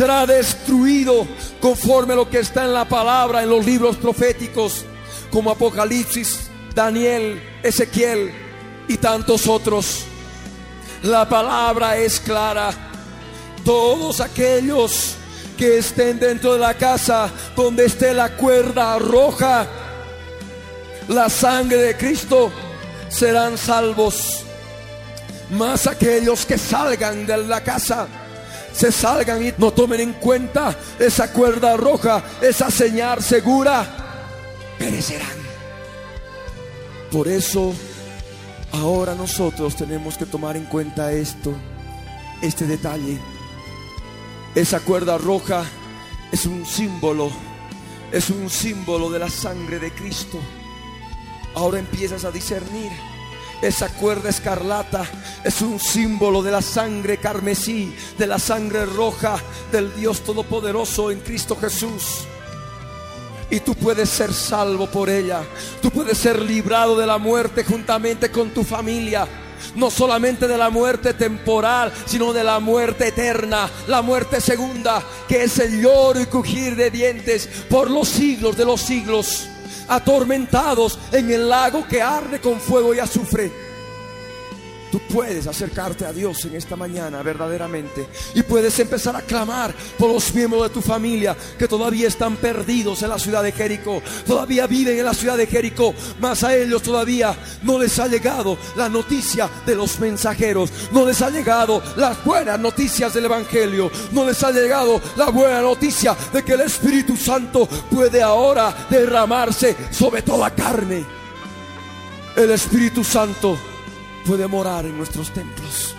Será destruido conforme a lo que está en la palabra, en los libros proféticos, como Apocalipsis, Daniel, Ezequiel, y tantos otros. La palabra es clara. Todos aquellos que estén dentro de la casa donde esté la cuerda roja, la sangre de Cristo, serán salvos. Más aquellos que salgan de la casa, se salgan y no tomen en cuenta esa cuerda roja, esa señal segura, perecerán. Por eso Ahora nosotros tenemos que tomar en cuenta esto, este detalle. Esa cuerda roja es un símbolo, es un símbolo de la sangre de Cristo. Ahora empiezas a discernir. Esa cuerda escarlata es un símbolo de la sangre carmesí, de la sangre roja del Dios Todopoderoso en Cristo Jesús y tú puedes ser salvo por ella. Tú puedes ser librado de la muerte juntamente con tu familia. No solamente de la muerte temporal, sino de la muerte eterna, la muerte segunda, que es el lloro y crujir de dientes por los siglos de los siglos, atormentados en el lago que arde con fuego y azufre. Tú puedes acercarte a Dios en esta mañana verdaderamente y puedes empezar a clamar por los miembros de tu familia que todavía están perdidos en la ciudad de Jericó, todavía viven en la ciudad de Jericó, mas a ellos todavía no les ha llegado la noticia de los mensajeros, no les ha llegado las buenas noticias del Evangelio, no les ha llegado la buena noticia de que el Espíritu Santo puede ahora derramarse sobre toda carne. El Espíritu Santo puede morar en nuestros templos.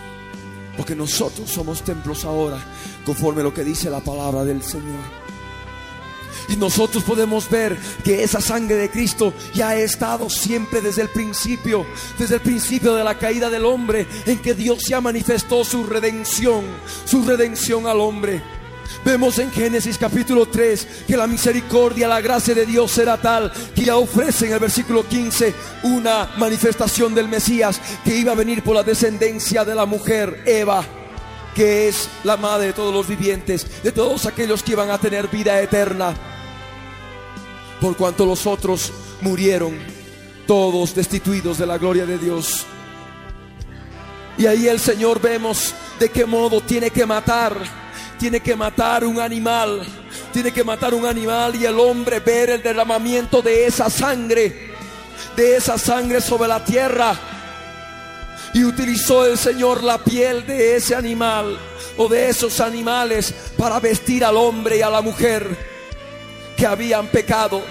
Porque nosotros somos templos ahora, conforme lo que dice la palabra del Señor. Y nosotros podemos ver que esa sangre de Cristo ya ha estado siempre desde el principio, desde el principio de la caída del hombre, en que Dios ya manifestó su redención, su redención al hombre. Vemos en Génesis capítulo 3 que la misericordia, la gracia de Dios será tal que ya ofrece en el versículo 15 una manifestación del Mesías que iba a venir por la descendencia de la mujer Eva que es la madre de todos los vivientes, de todos aquellos que iban a tener vida eterna. Por cuanto los otros murieron, todos destituidos de la gloria de Dios. Y ahí el Señor vemos de qué modo tiene que matar tiene que matar un animal, tiene que matar un animal y el hombre ver el derramamiento de esa sangre, de esa sangre sobre la tierra. Y utilizó el Señor la piel de ese animal o de esos animales para vestir al hombre y a la mujer que habían pecado.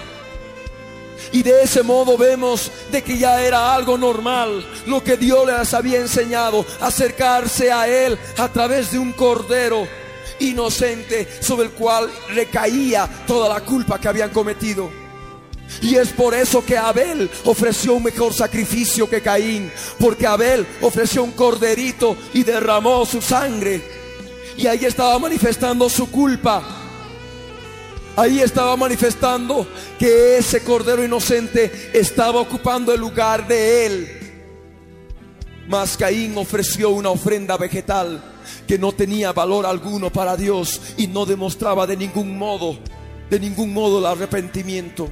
Y de ese modo vemos de que ya era algo normal lo que Dios les había enseñado, acercarse a Él a través de un cordero inocente sobre el cual recaía toda la culpa que habían cometido. Y es por eso que Abel ofreció un mejor sacrificio que Caín, porque Abel ofreció un corderito y derramó su sangre. Y ahí estaba manifestando su culpa. Ahí estaba manifestando que ese cordero inocente estaba ocupando el lugar de él. Mas Caín ofreció una ofrenda vegetal que no tenía valor alguno para Dios y no demostraba de ningún modo, de ningún modo el arrepentimiento.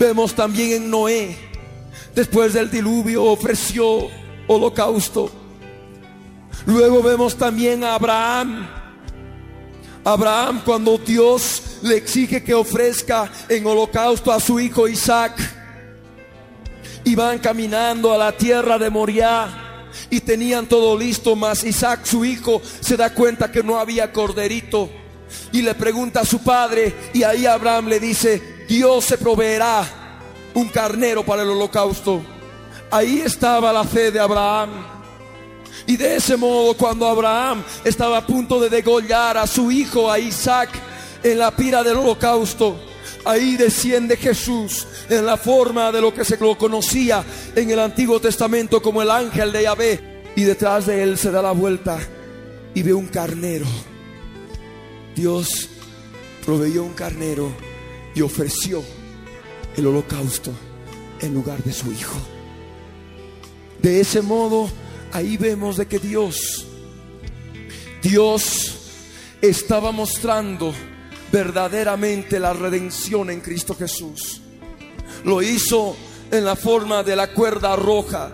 Vemos también en Noé, después del diluvio ofreció holocausto. Luego vemos también a Abraham. Abraham cuando Dios le exige que ofrezca en holocausto a su hijo Isaac. Y van caminando a la tierra de Moriah y tenían todo listo, mas Isaac, su hijo, se da cuenta que no había corderito y le pregunta a su padre y ahí Abraham le dice, Dios se proveerá un carnero para el holocausto. Ahí estaba la fe de Abraham. Y de ese modo, cuando Abraham estaba a punto de degollar a su hijo, a Isaac, en la pira del holocausto, ahí desciende Jesús en la forma de lo que se lo conocía en el Antiguo Testamento como el ángel de Yahvé. Y detrás de él se da la vuelta y ve un carnero. Dios proveyó un carnero y ofreció el holocausto en lugar de su hijo. De ese modo, ahí vemos de que Dios, Dios estaba mostrando verdaderamente la redención en Cristo Jesús. Lo hizo en la forma de la cuerda roja.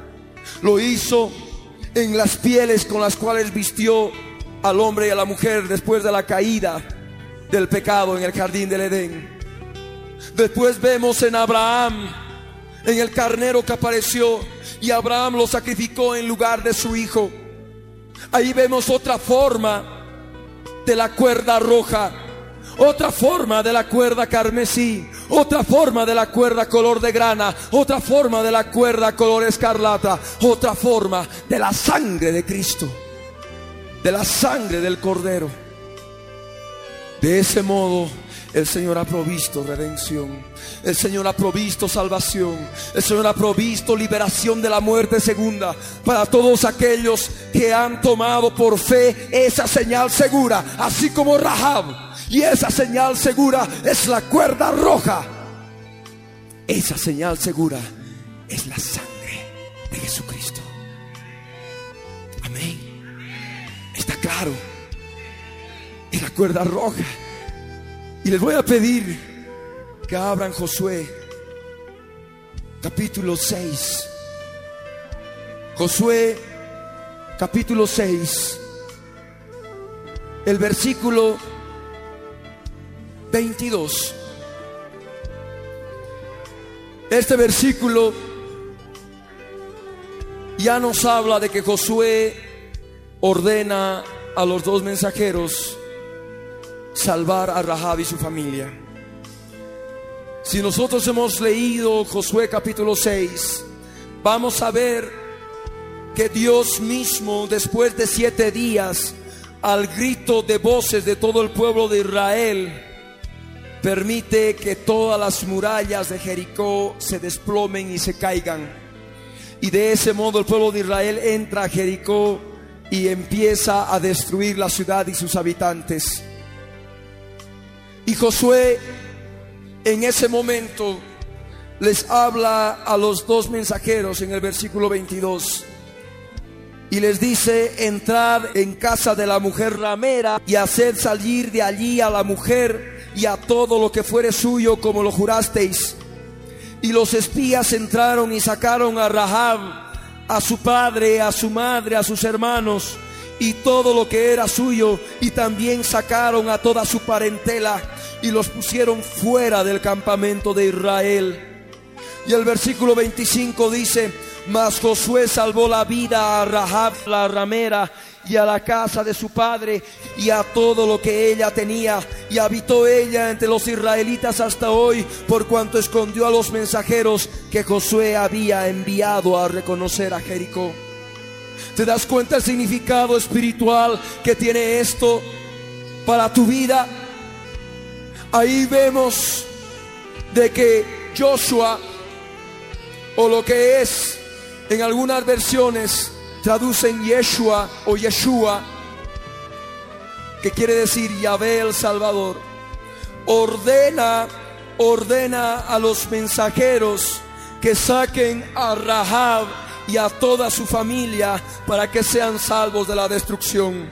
Lo hizo en las pieles con las cuales vistió al hombre y a la mujer después de la caída del pecado en el jardín del Edén. Después vemos en Abraham, en el carnero que apareció, y Abraham lo sacrificó en lugar de su hijo. Ahí vemos otra forma de la cuerda roja, otra forma de la cuerda carmesí, otra forma de la cuerda color de grana, otra forma de la cuerda color escarlata, otra forma de la sangre de Cristo, de la sangre del Cordero. De ese modo el Señor ha provisto redención. El Señor ha provisto salvación. El Señor ha provisto liberación de la muerte segunda para todos aquellos que han tomado por fe esa señal segura, así como Rahab. Y esa señal segura es la cuerda roja. Esa señal segura es la sangre de Jesucristo. Amén. Está claro. Es la cuerda roja. Y les voy a pedir que abran Josué capítulo 6. Josué capítulo 6. El versículo 22. Este versículo ya nos habla de que Josué ordena a los dos mensajeros salvar a Rahab y su familia. Si nosotros hemos leído Josué capítulo 6, vamos a ver que Dios mismo, después de siete días, al grito de voces de todo el pueblo de Israel, permite que todas las murallas de Jericó se desplomen y se caigan. Y de ese modo el pueblo de Israel entra a Jericó y empieza a destruir la ciudad y sus habitantes. Y Josué en ese momento les habla a los dos mensajeros en el versículo 22 y les dice, entrad en casa de la mujer ramera y haced salir de allí a la mujer y a todo lo que fuere suyo como lo jurasteis. Y los espías entraron y sacaron a Rahab, a su padre, a su madre, a sus hermanos y todo lo que era suyo y también sacaron a toda su parentela y los pusieron fuera del campamento de Israel. Y el versículo 25 dice, mas Josué salvó la vida a Rahab la ramera y a la casa de su padre y a todo lo que ella tenía y habitó ella entre los israelitas hasta hoy por cuanto escondió a los mensajeros que Josué había enviado a reconocer a Jericó. ¿Te das cuenta el significado espiritual que tiene esto para tu vida? Ahí vemos de que Joshua, o lo que es en algunas versiones, traducen Yeshua o Yeshua, que quiere decir Yahvé el Salvador, ordena, ordena a los mensajeros que saquen a Rahab y a toda su familia para que sean salvos de la destrucción.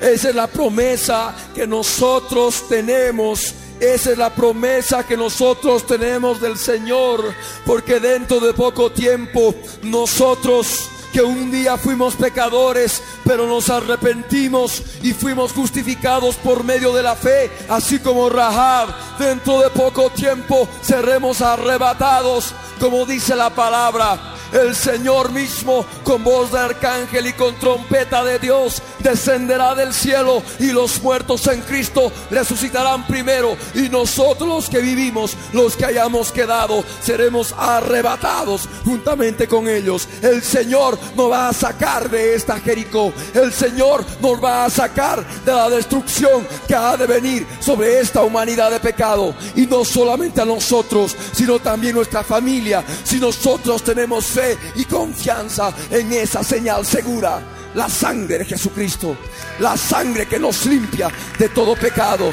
Esa es la promesa que nosotros tenemos. Esa es la promesa que nosotros tenemos del Señor. Porque dentro de poco tiempo nosotros que un día fuimos pecadores, pero nos arrepentimos y fuimos justificados por medio de la fe, así como Rahab, dentro de poco tiempo seremos arrebatados, como dice la palabra el Señor mismo con voz de arcángel y con trompeta de Dios descenderá del cielo y los muertos en Cristo resucitarán primero y nosotros los que vivimos, los que hayamos quedado, seremos arrebatados juntamente con ellos. El Señor nos va a sacar de esta Jericó. El Señor nos va a sacar de la destrucción que ha de venir sobre esta humanidad de pecado. Y no solamente a nosotros, sino también nuestra familia. Si nosotros tenemos fe y confianza en esa señal segura. La sangre de Jesucristo. La sangre que nos limpia de todo pecado.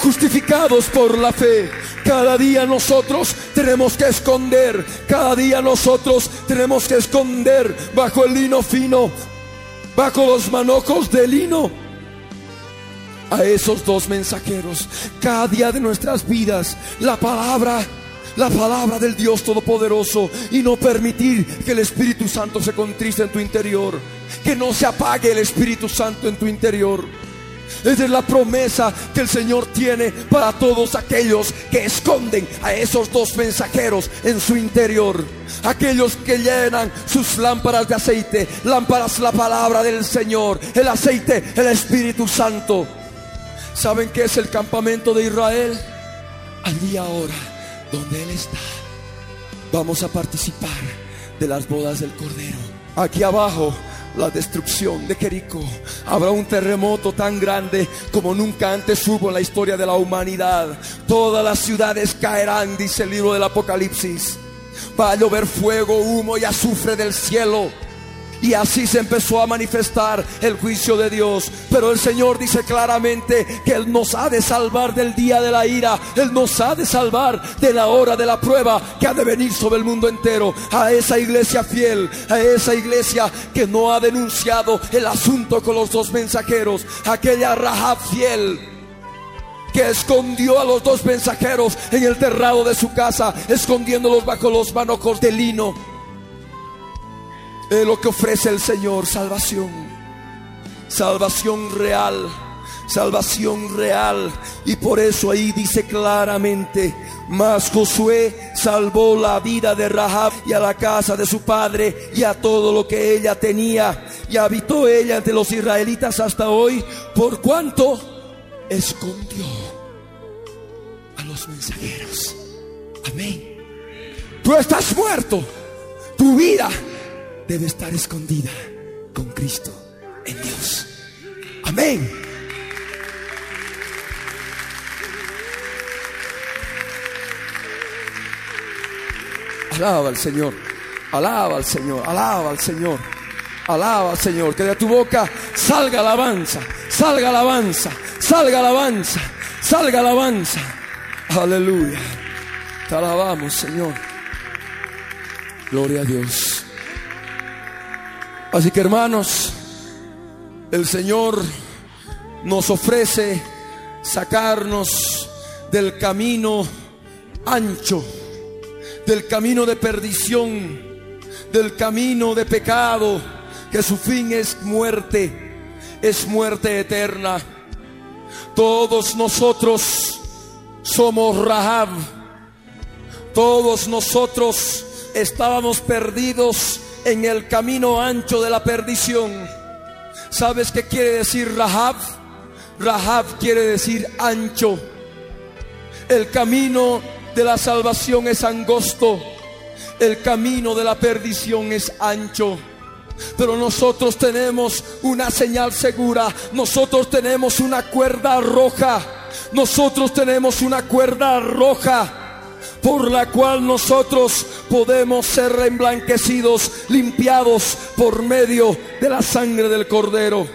justificados por la fe. Cada día nosotros tenemos que esconder, cada día nosotros tenemos que esconder bajo el lino fino, bajo los manojos de lino a esos dos mensajeros. Cada día de nuestras vidas, la palabra la palabra del Dios Todopoderoso y no permitir que el Espíritu Santo se contriste en tu interior, que no se apague el Espíritu Santo en tu interior. Esa es la promesa que el Señor tiene para todos aquellos que esconden a esos dos mensajeros en su interior. Aquellos que llenan sus lámparas de aceite, lámparas la palabra del Señor, el aceite, el Espíritu Santo. ¿Saben qué es el campamento de Israel? Allí ahora, donde Él está, vamos a participar de las bodas del Cordero. Aquí abajo la destrucción de Jericó. Habrá un terremoto tan grande como nunca antes hubo en la historia de la humanidad. Todas las ciudades caerán, dice el libro del Apocalipsis. Va a llover fuego, humo y azufre del cielo. Y así se empezó a manifestar el juicio de Dios. Pero el Señor dice claramente que Él nos ha de salvar del día de la ira. Él nos ha de salvar de la hora de la prueba que ha de venir sobre el mundo entero. A esa iglesia fiel, a esa iglesia que no ha denunciado el asunto con los dos mensajeros. Aquella raja fiel que escondió a los dos mensajeros en el terrado de su casa, escondiéndolos bajo los manojos de lino es lo que ofrece el Señor, salvación. Salvación real, salvación real. Y por eso ahí dice claramente, mas Josué salvó la vida de Rahab y a la casa de su padre y a todo lo que ella tenía. Y habitó ella entre los israelitas hasta hoy, por cuanto escondió a los mensajeros. Amén. Tú estás muerto. Tu vida debe estar escondida con Cristo en Dios. Amén. Alaba al Señor, alaba al Señor, alaba al Señor, alaba al Señor. Que de tu boca salga alabanza, salga alabanza, salga alabanza, salga alabanza. Aleluya. Te alabamos, Señor. Gloria a Dios. Así que hermanos, el Señor nos ofrece sacarnos del camino ancho, del camino de perdición, del camino de pecado, que su fin es muerte, es muerte eterna. Todos nosotros somos Rahab, todos nosotros estábamos perdidos en el camino ancho de la perdición. ¿Sabes qué quiere decir Rahab? Rahab quiere decir ancho. El camino de la salvación es angosto. El camino de la perdición es ancho. Pero nosotros tenemos una señal segura. Nosotros tenemos una cuerda roja. Nosotros tenemos una cuerda roja por la cual nosotros podemos ser emblanquecidos, limpiados por medio de la sangre del cordero.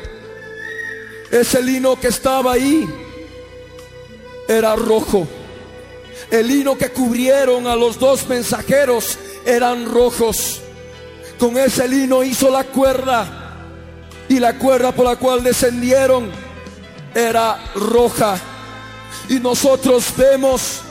Ese lino que estaba ahí era rojo. El lino que cubrieron a los dos mensajeros eran rojos. Con ese lino hizo la cuerda y la cuerda por la cual descendieron era roja. Y nosotros vemos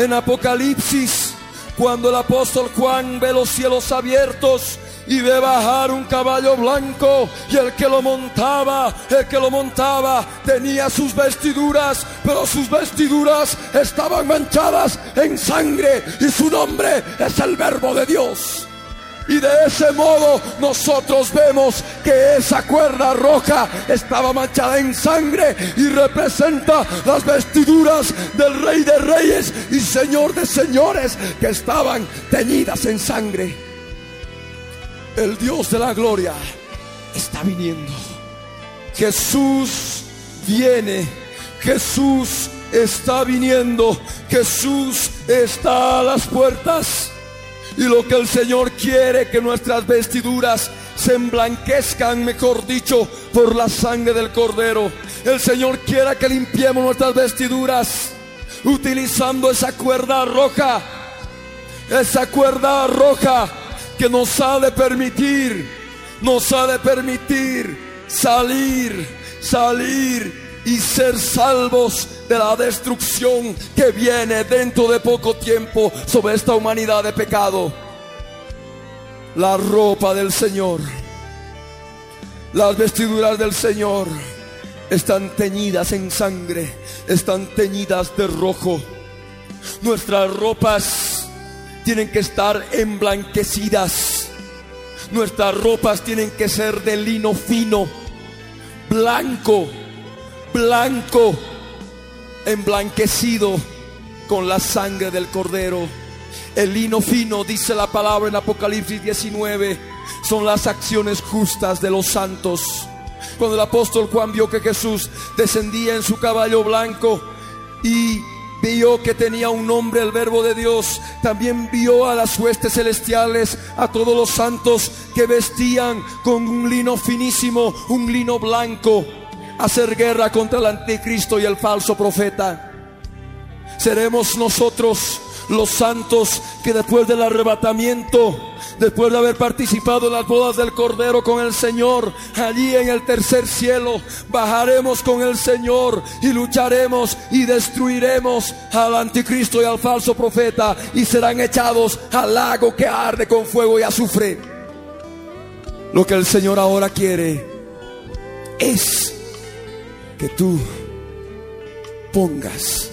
en Apocalipsis, cuando el apóstol Juan ve los cielos abiertos y ve bajar un caballo blanco y el que lo montaba, el que lo montaba tenía sus vestiduras, pero sus vestiduras estaban manchadas en sangre y su nombre es el verbo de Dios. Y de ese modo nosotros vemos que esa cuerda roja estaba manchada en sangre y representa las vestiduras del rey de reyes y señor de señores que estaban teñidas en sangre. El Dios de la gloria está viniendo. Jesús viene. Jesús está viniendo. Jesús está a las puertas. Y lo que el Señor quiere que nuestras vestiduras se emblanquezcan, mejor dicho, por la sangre del Cordero. El Señor quiere que limpiemos nuestras vestiduras utilizando esa cuerda roja. Esa cuerda roja que nos ha de permitir, nos ha de permitir salir, salir y ser salvos de la destrucción que viene dentro de poco tiempo sobre esta humanidad de pecado. La ropa del Señor, las vestiduras del Señor están teñidas en sangre, están teñidas de rojo. Nuestras ropas tienen que estar emblanquecidas. Nuestras ropas tienen que ser de lino fino, blanco, blanco emblanquecido con la sangre del cordero. El lino fino, dice la palabra en Apocalipsis 19, son las acciones justas de los santos. Cuando el apóstol Juan vio que Jesús descendía en su caballo blanco y vio que tenía un nombre, el verbo de Dios, también vio a las huestes celestiales, a todos los santos que vestían con un lino finísimo, un lino blanco hacer guerra contra el anticristo y el falso profeta. Seremos nosotros los santos que después del arrebatamiento, después de haber participado en las bodas del Cordero con el Señor, allí en el tercer cielo, bajaremos con el Señor y lucharemos y destruiremos al anticristo y al falso profeta y serán echados al lago que arde con fuego y azufre. Lo que el Señor ahora quiere es que tú pongas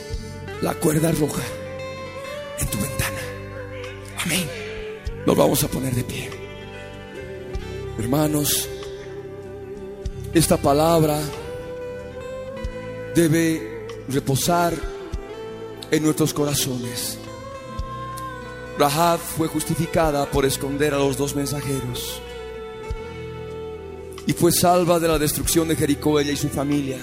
la cuerda roja en tu ventana. Amén. Nos vamos a poner de pie. Hermanos, esta palabra debe reposar en nuestros corazones. Rahab fue justificada por esconder a los dos mensajeros y fue salva de la destrucción de Jericó ella y su familia.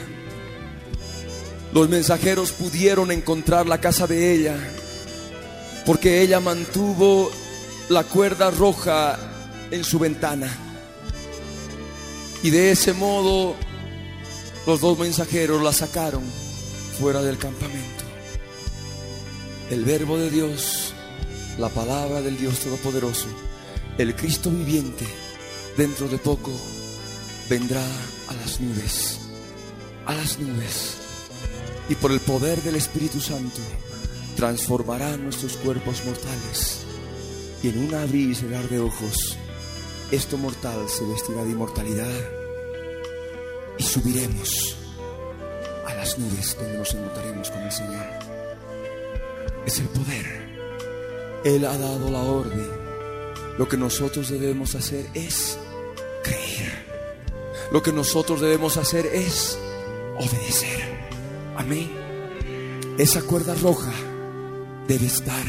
Los mensajeros pudieron encontrar la casa de ella porque ella mantuvo la cuerda roja en su ventana. Y de ese modo los dos mensajeros la sacaron fuera del campamento. El verbo de Dios, la palabra del Dios Todopoderoso, el Cristo viviente, dentro de poco vendrá a las nubes, a las nubes, y por el poder del Espíritu Santo transformará nuestros cuerpos mortales. Y en un abrir y cerrar de ojos, esto mortal se vestirá de inmortalidad y subiremos a las nubes donde nos encontraremos con el Señor. Es el poder. Él ha dado la orden. Lo que nosotros debemos hacer es creer. Lo que nosotros debemos hacer es obedecer. Amén. Esa cuerda roja debe estar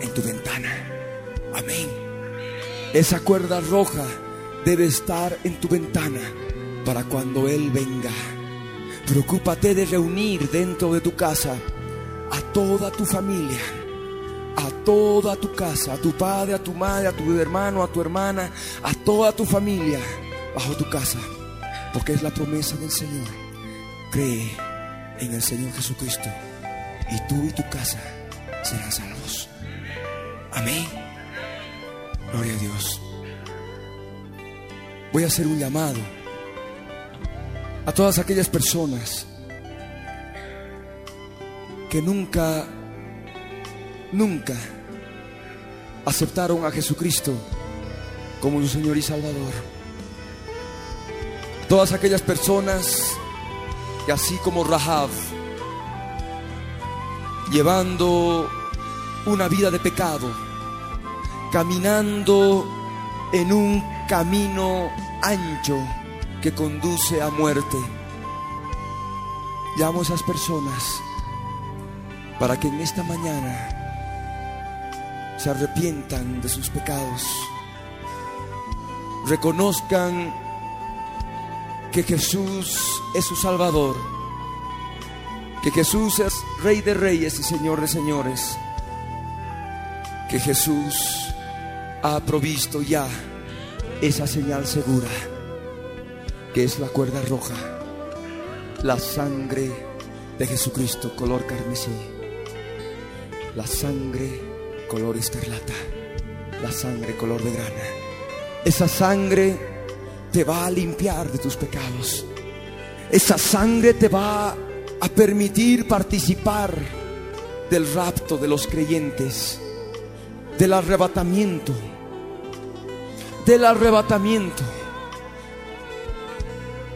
en tu ventana. Amén. Esa cuerda roja debe estar en tu ventana para cuando Él venga. Preocúpate de reunir dentro de tu casa a toda tu familia, a toda tu casa, a tu padre, a tu madre, a tu hermano, a tu hermana, a toda tu familia bajo tu casa, porque es la promesa del Señor. Cree en el Señor Jesucristo y tú y tu casa serán salvos. Amén. Gloria a Dios. Voy a hacer un llamado a todas aquellas personas que nunca, nunca aceptaron a Jesucristo como su Señor y Salvador. Todas aquellas personas que así como Rahab, llevando una vida de pecado, caminando en un camino ancho que conduce a muerte. Llamo a esas personas para que en esta mañana se arrepientan de sus pecados, reconozcan que Jesús es su Salvador, que Jesús es Rey de Reyes y Señor de Señores, que Jesús ha provisto ya esa señal segura, que es la cuerda roja, la sangre de Jesucristo color carmesí, la sangre color escarlata, la sangre color de grana. Esa sangre te va a limpiar de tus pecados. Esa sangre te va a permitir participar del rapto de los creyentes, del arrebatamiento del arrebatamiento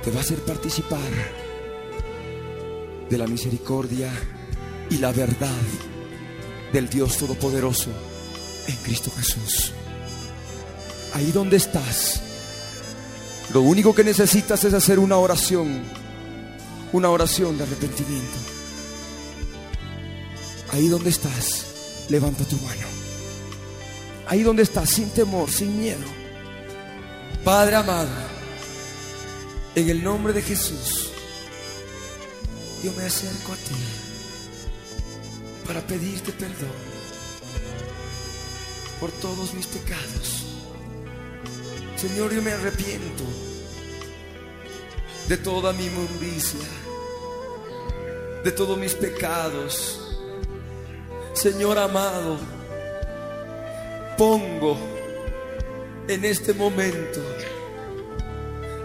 te va a hacer participar de la misericordia y la verdad del Dios Todopoderoso en Cristo Jesús. Ahí donde estás, lo único que necesitas es hacer una oración, una oración de arrepentimiento. Ahí donde estás, levanta tu mano. Ahí donde estás, sin temor, sin miedo. Padre amado, en el nombre de Jesús, yo me acerco a ti para pedirte perdón por todos mis pecados. Señor, yo me arrepiento de toda mi inmundicia, de todos mis pecados. Señor amado, pongo en este momento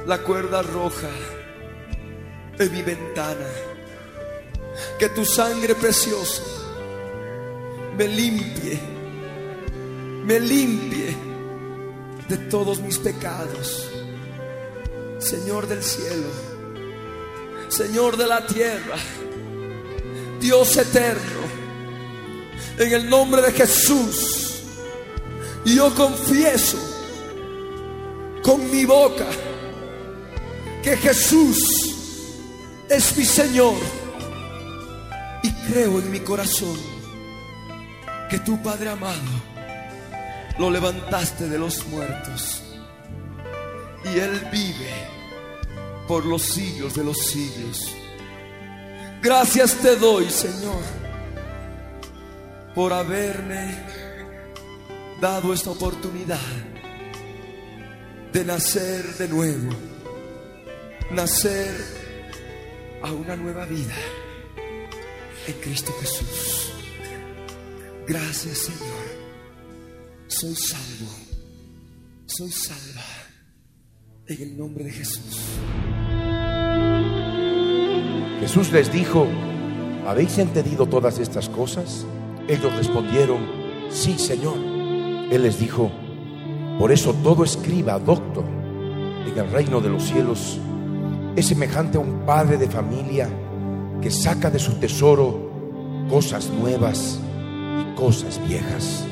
la cuerda roja en mi ventana. Que tu sangre preciosa me limpie, me limpie de todos mis pecados. Señor del cielo, Señor de la tierra, Dios eterno, en el nombre de Jesús, yo confieso con mi boca que Jesús es mi Señor y creo en mi corazón que tu Padre amado lo levantaste de los muertos y Él vive por los siglos de los siglos. Gracias te doy, Señor, por haberme dado esta oportunidad de nacer de nuevo, nacer a una nueva vida en Cristo Jesús. Gracias Señor, soy salvo, soy salva en el nombre de Jesús. Jesús les dijo, ¿habéis entendido todas estas cosas? Ellos respondieron, sí Señor. Él les dijo, por eso todo escriba, doctor, en el reino de los cielos es semejante a un padre de familia que saca de su tesoro cosas nuevas y cosas viejas.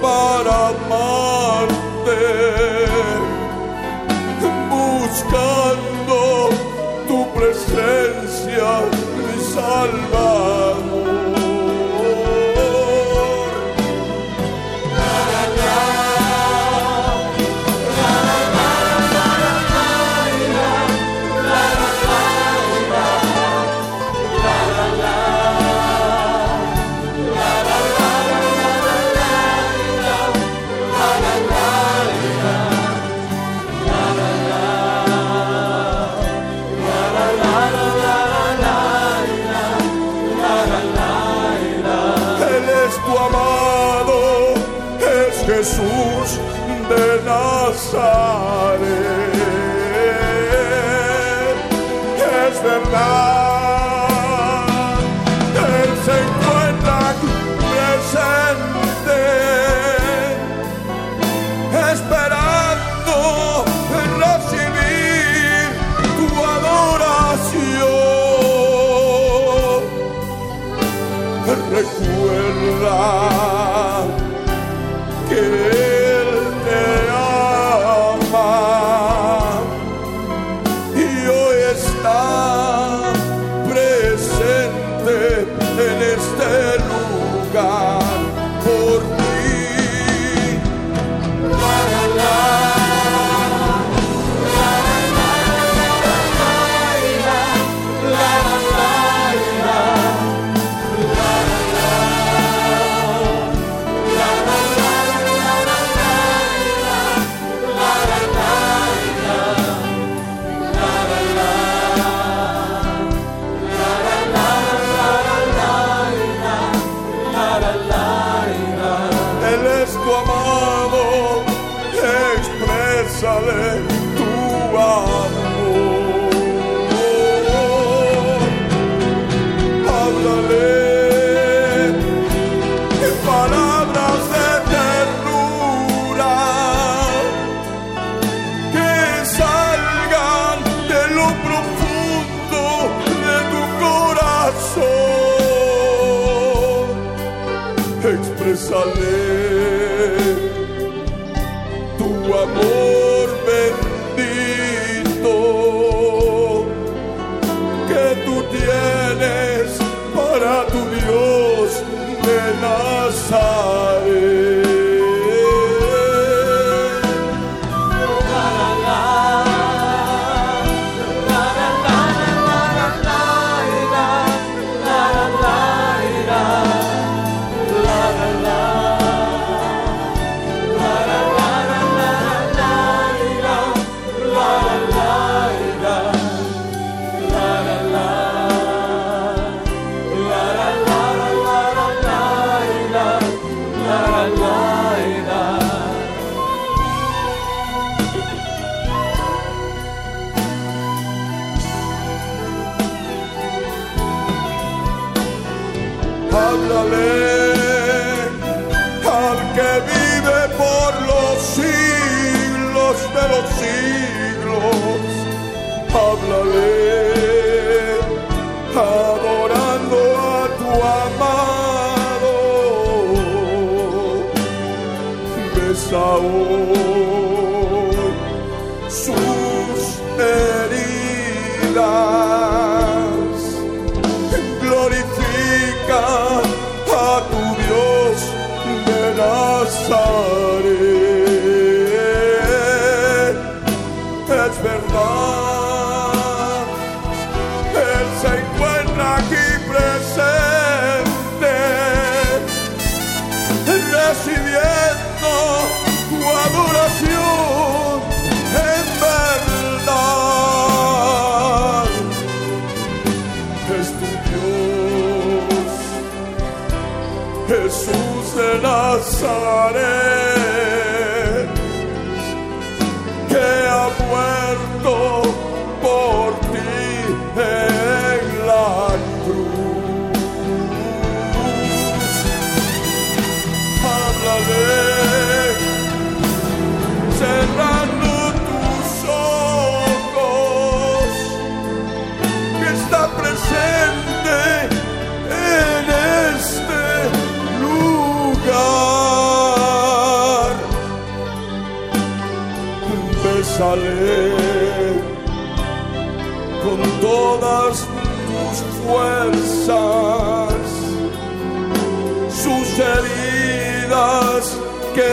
Para amarte, buscando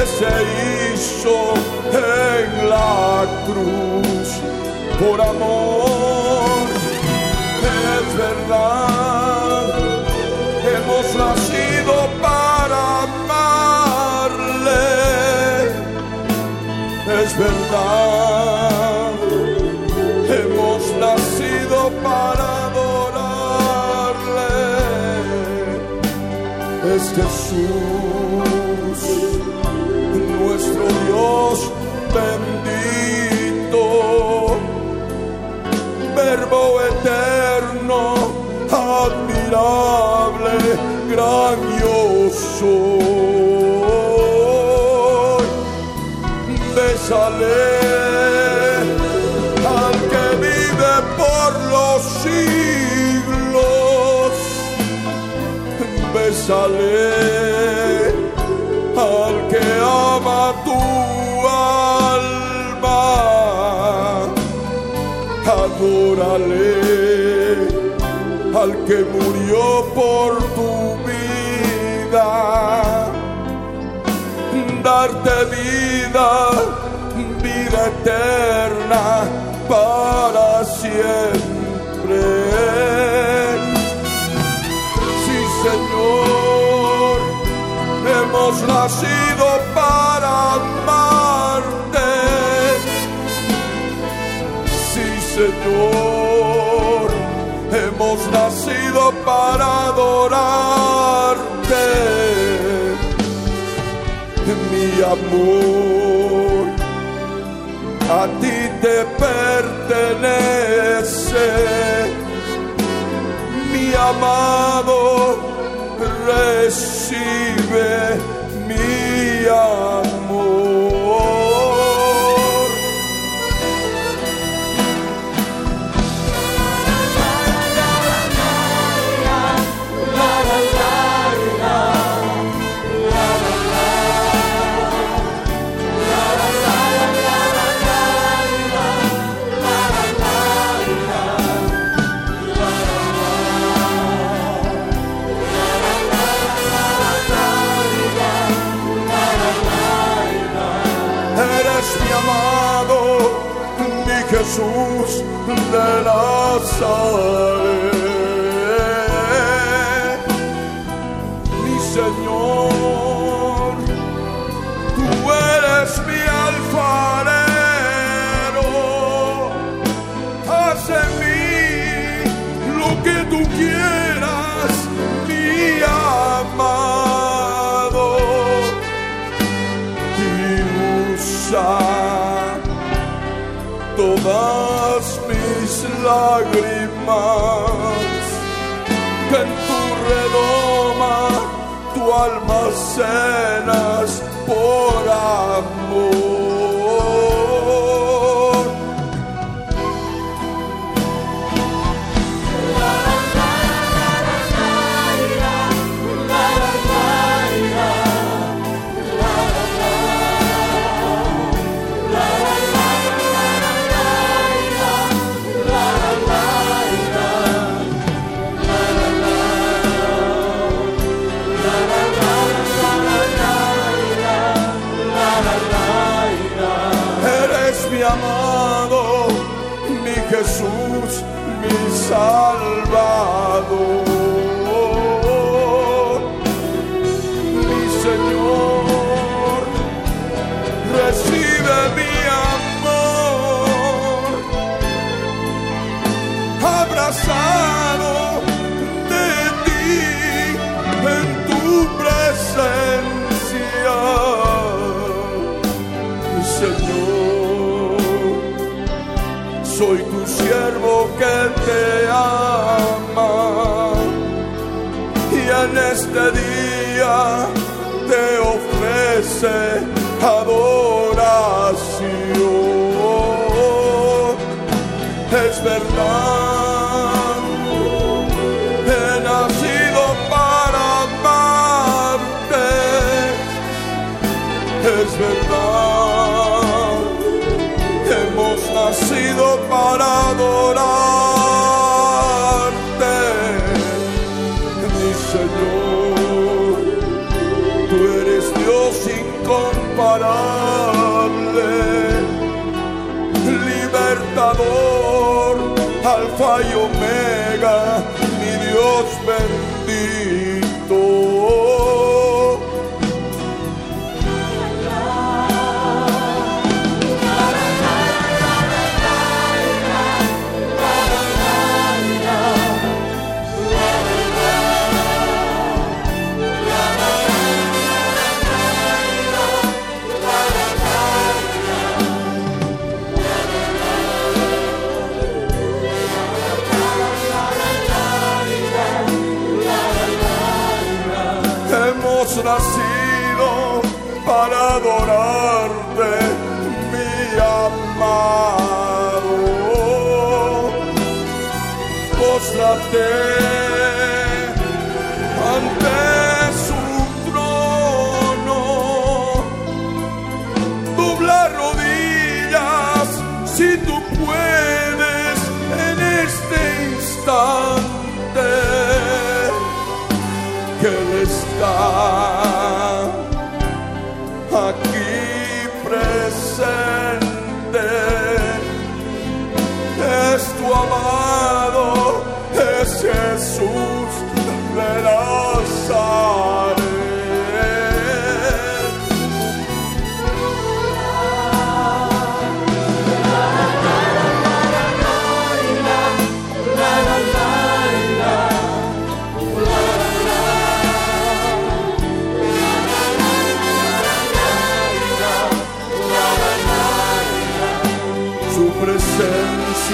se hizo en la cruz por amor. Es verdad, hemos nacido para amarle. Es verdad, hemos nacido para adorarle. Es Jesús, Dios bendito, Verbo eterno, admirable, grandioso. Bésale al que vive por los siglos. Bésale Al que murió por tu vida darte vida, vida eterna para siempre. Sí, Señor, hemos nacido para amarte. Señor, hemos nacido para adorarte mi amor a ti te pertenece, mi amado recibe mi amor. Jesús de Nazaret. Lágrimas que en tu redoma tu almacenas por amor. Jesús, mi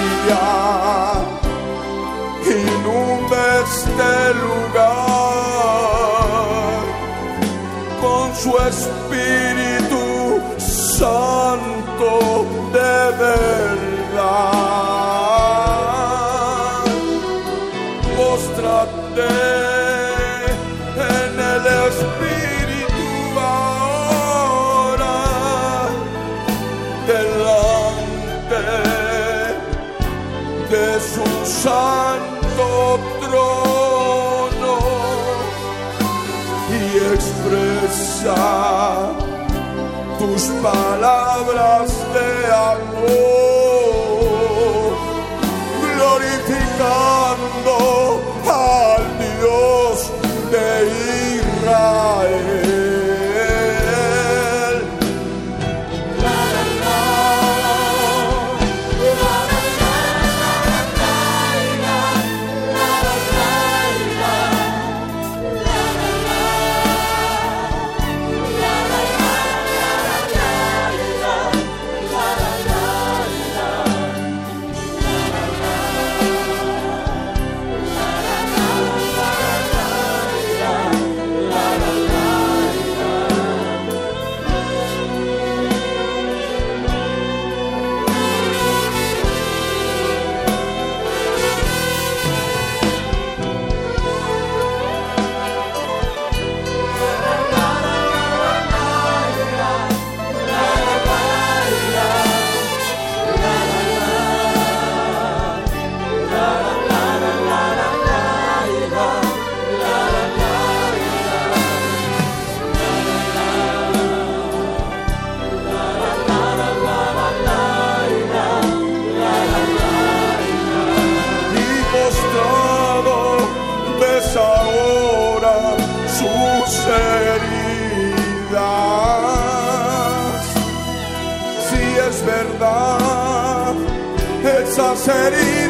silla, inunda este lugar con su Espíritu palabras de amor.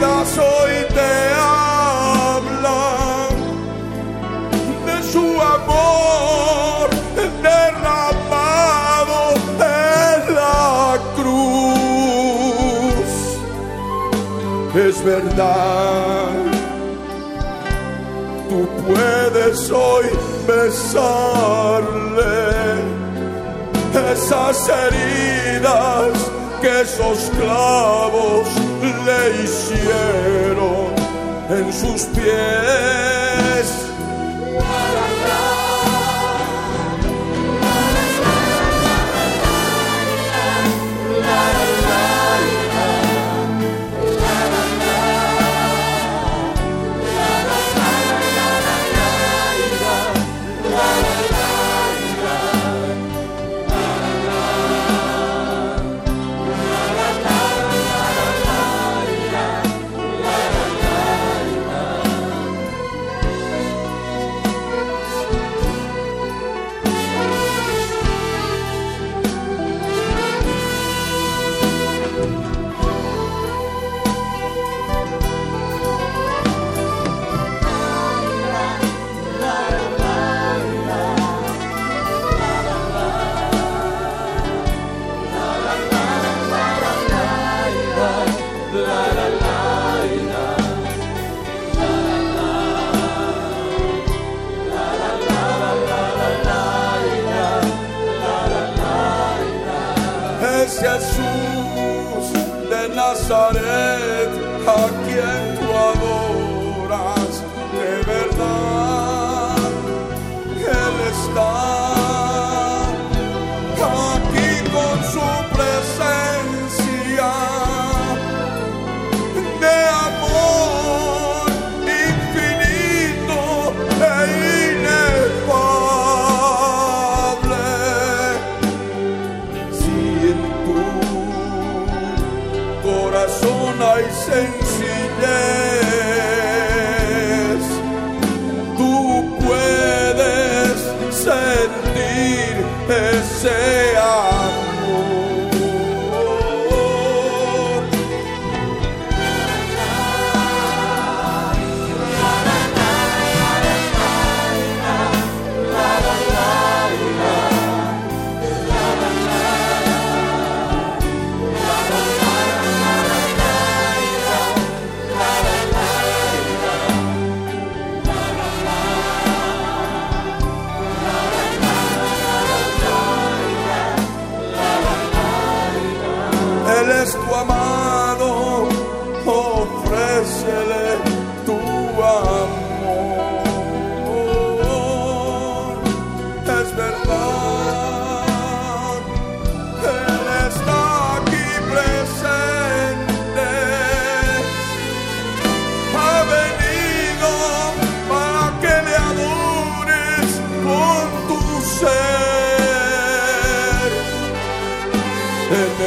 hoy te hablan de su amor derramado en la cruz. Es verdad, tú puedes hoy besarle esas heridas que esos clavos le hicieron en sus pies.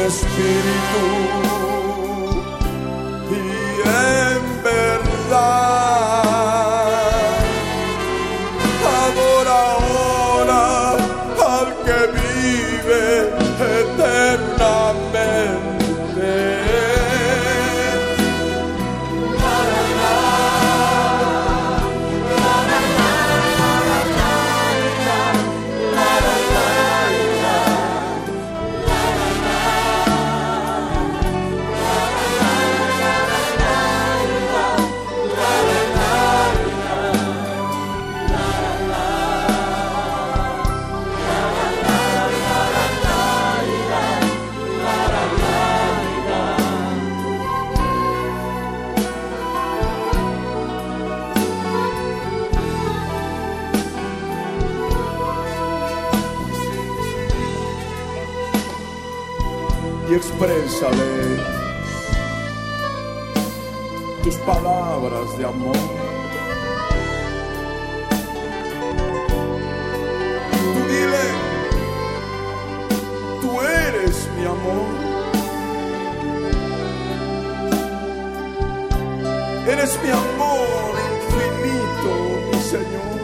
Espíritu y exprésale tus palabras de amor. Tú dile, tú eres mi amor. Eres mi amor infinito, mi Señor.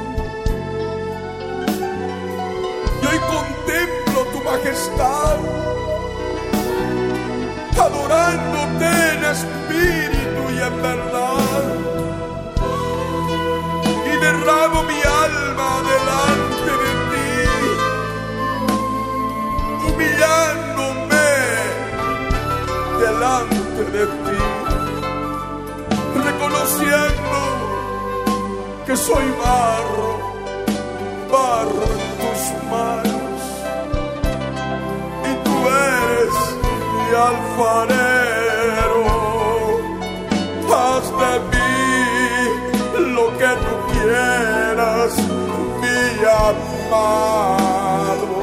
Y hoy contemplo tu majestad adorándote en espíritu y en verdad. Y derramo mi alma delante de ti, humillándome delante de ti, reconociendo que soy barro, barro en tus manos alfarero. Haz de mí lo que tú quieras, mi amado.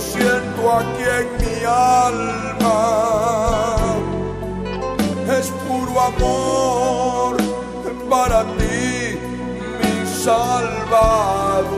Siento aquí en mi alma. Es puro amor para ti, mi Salvador.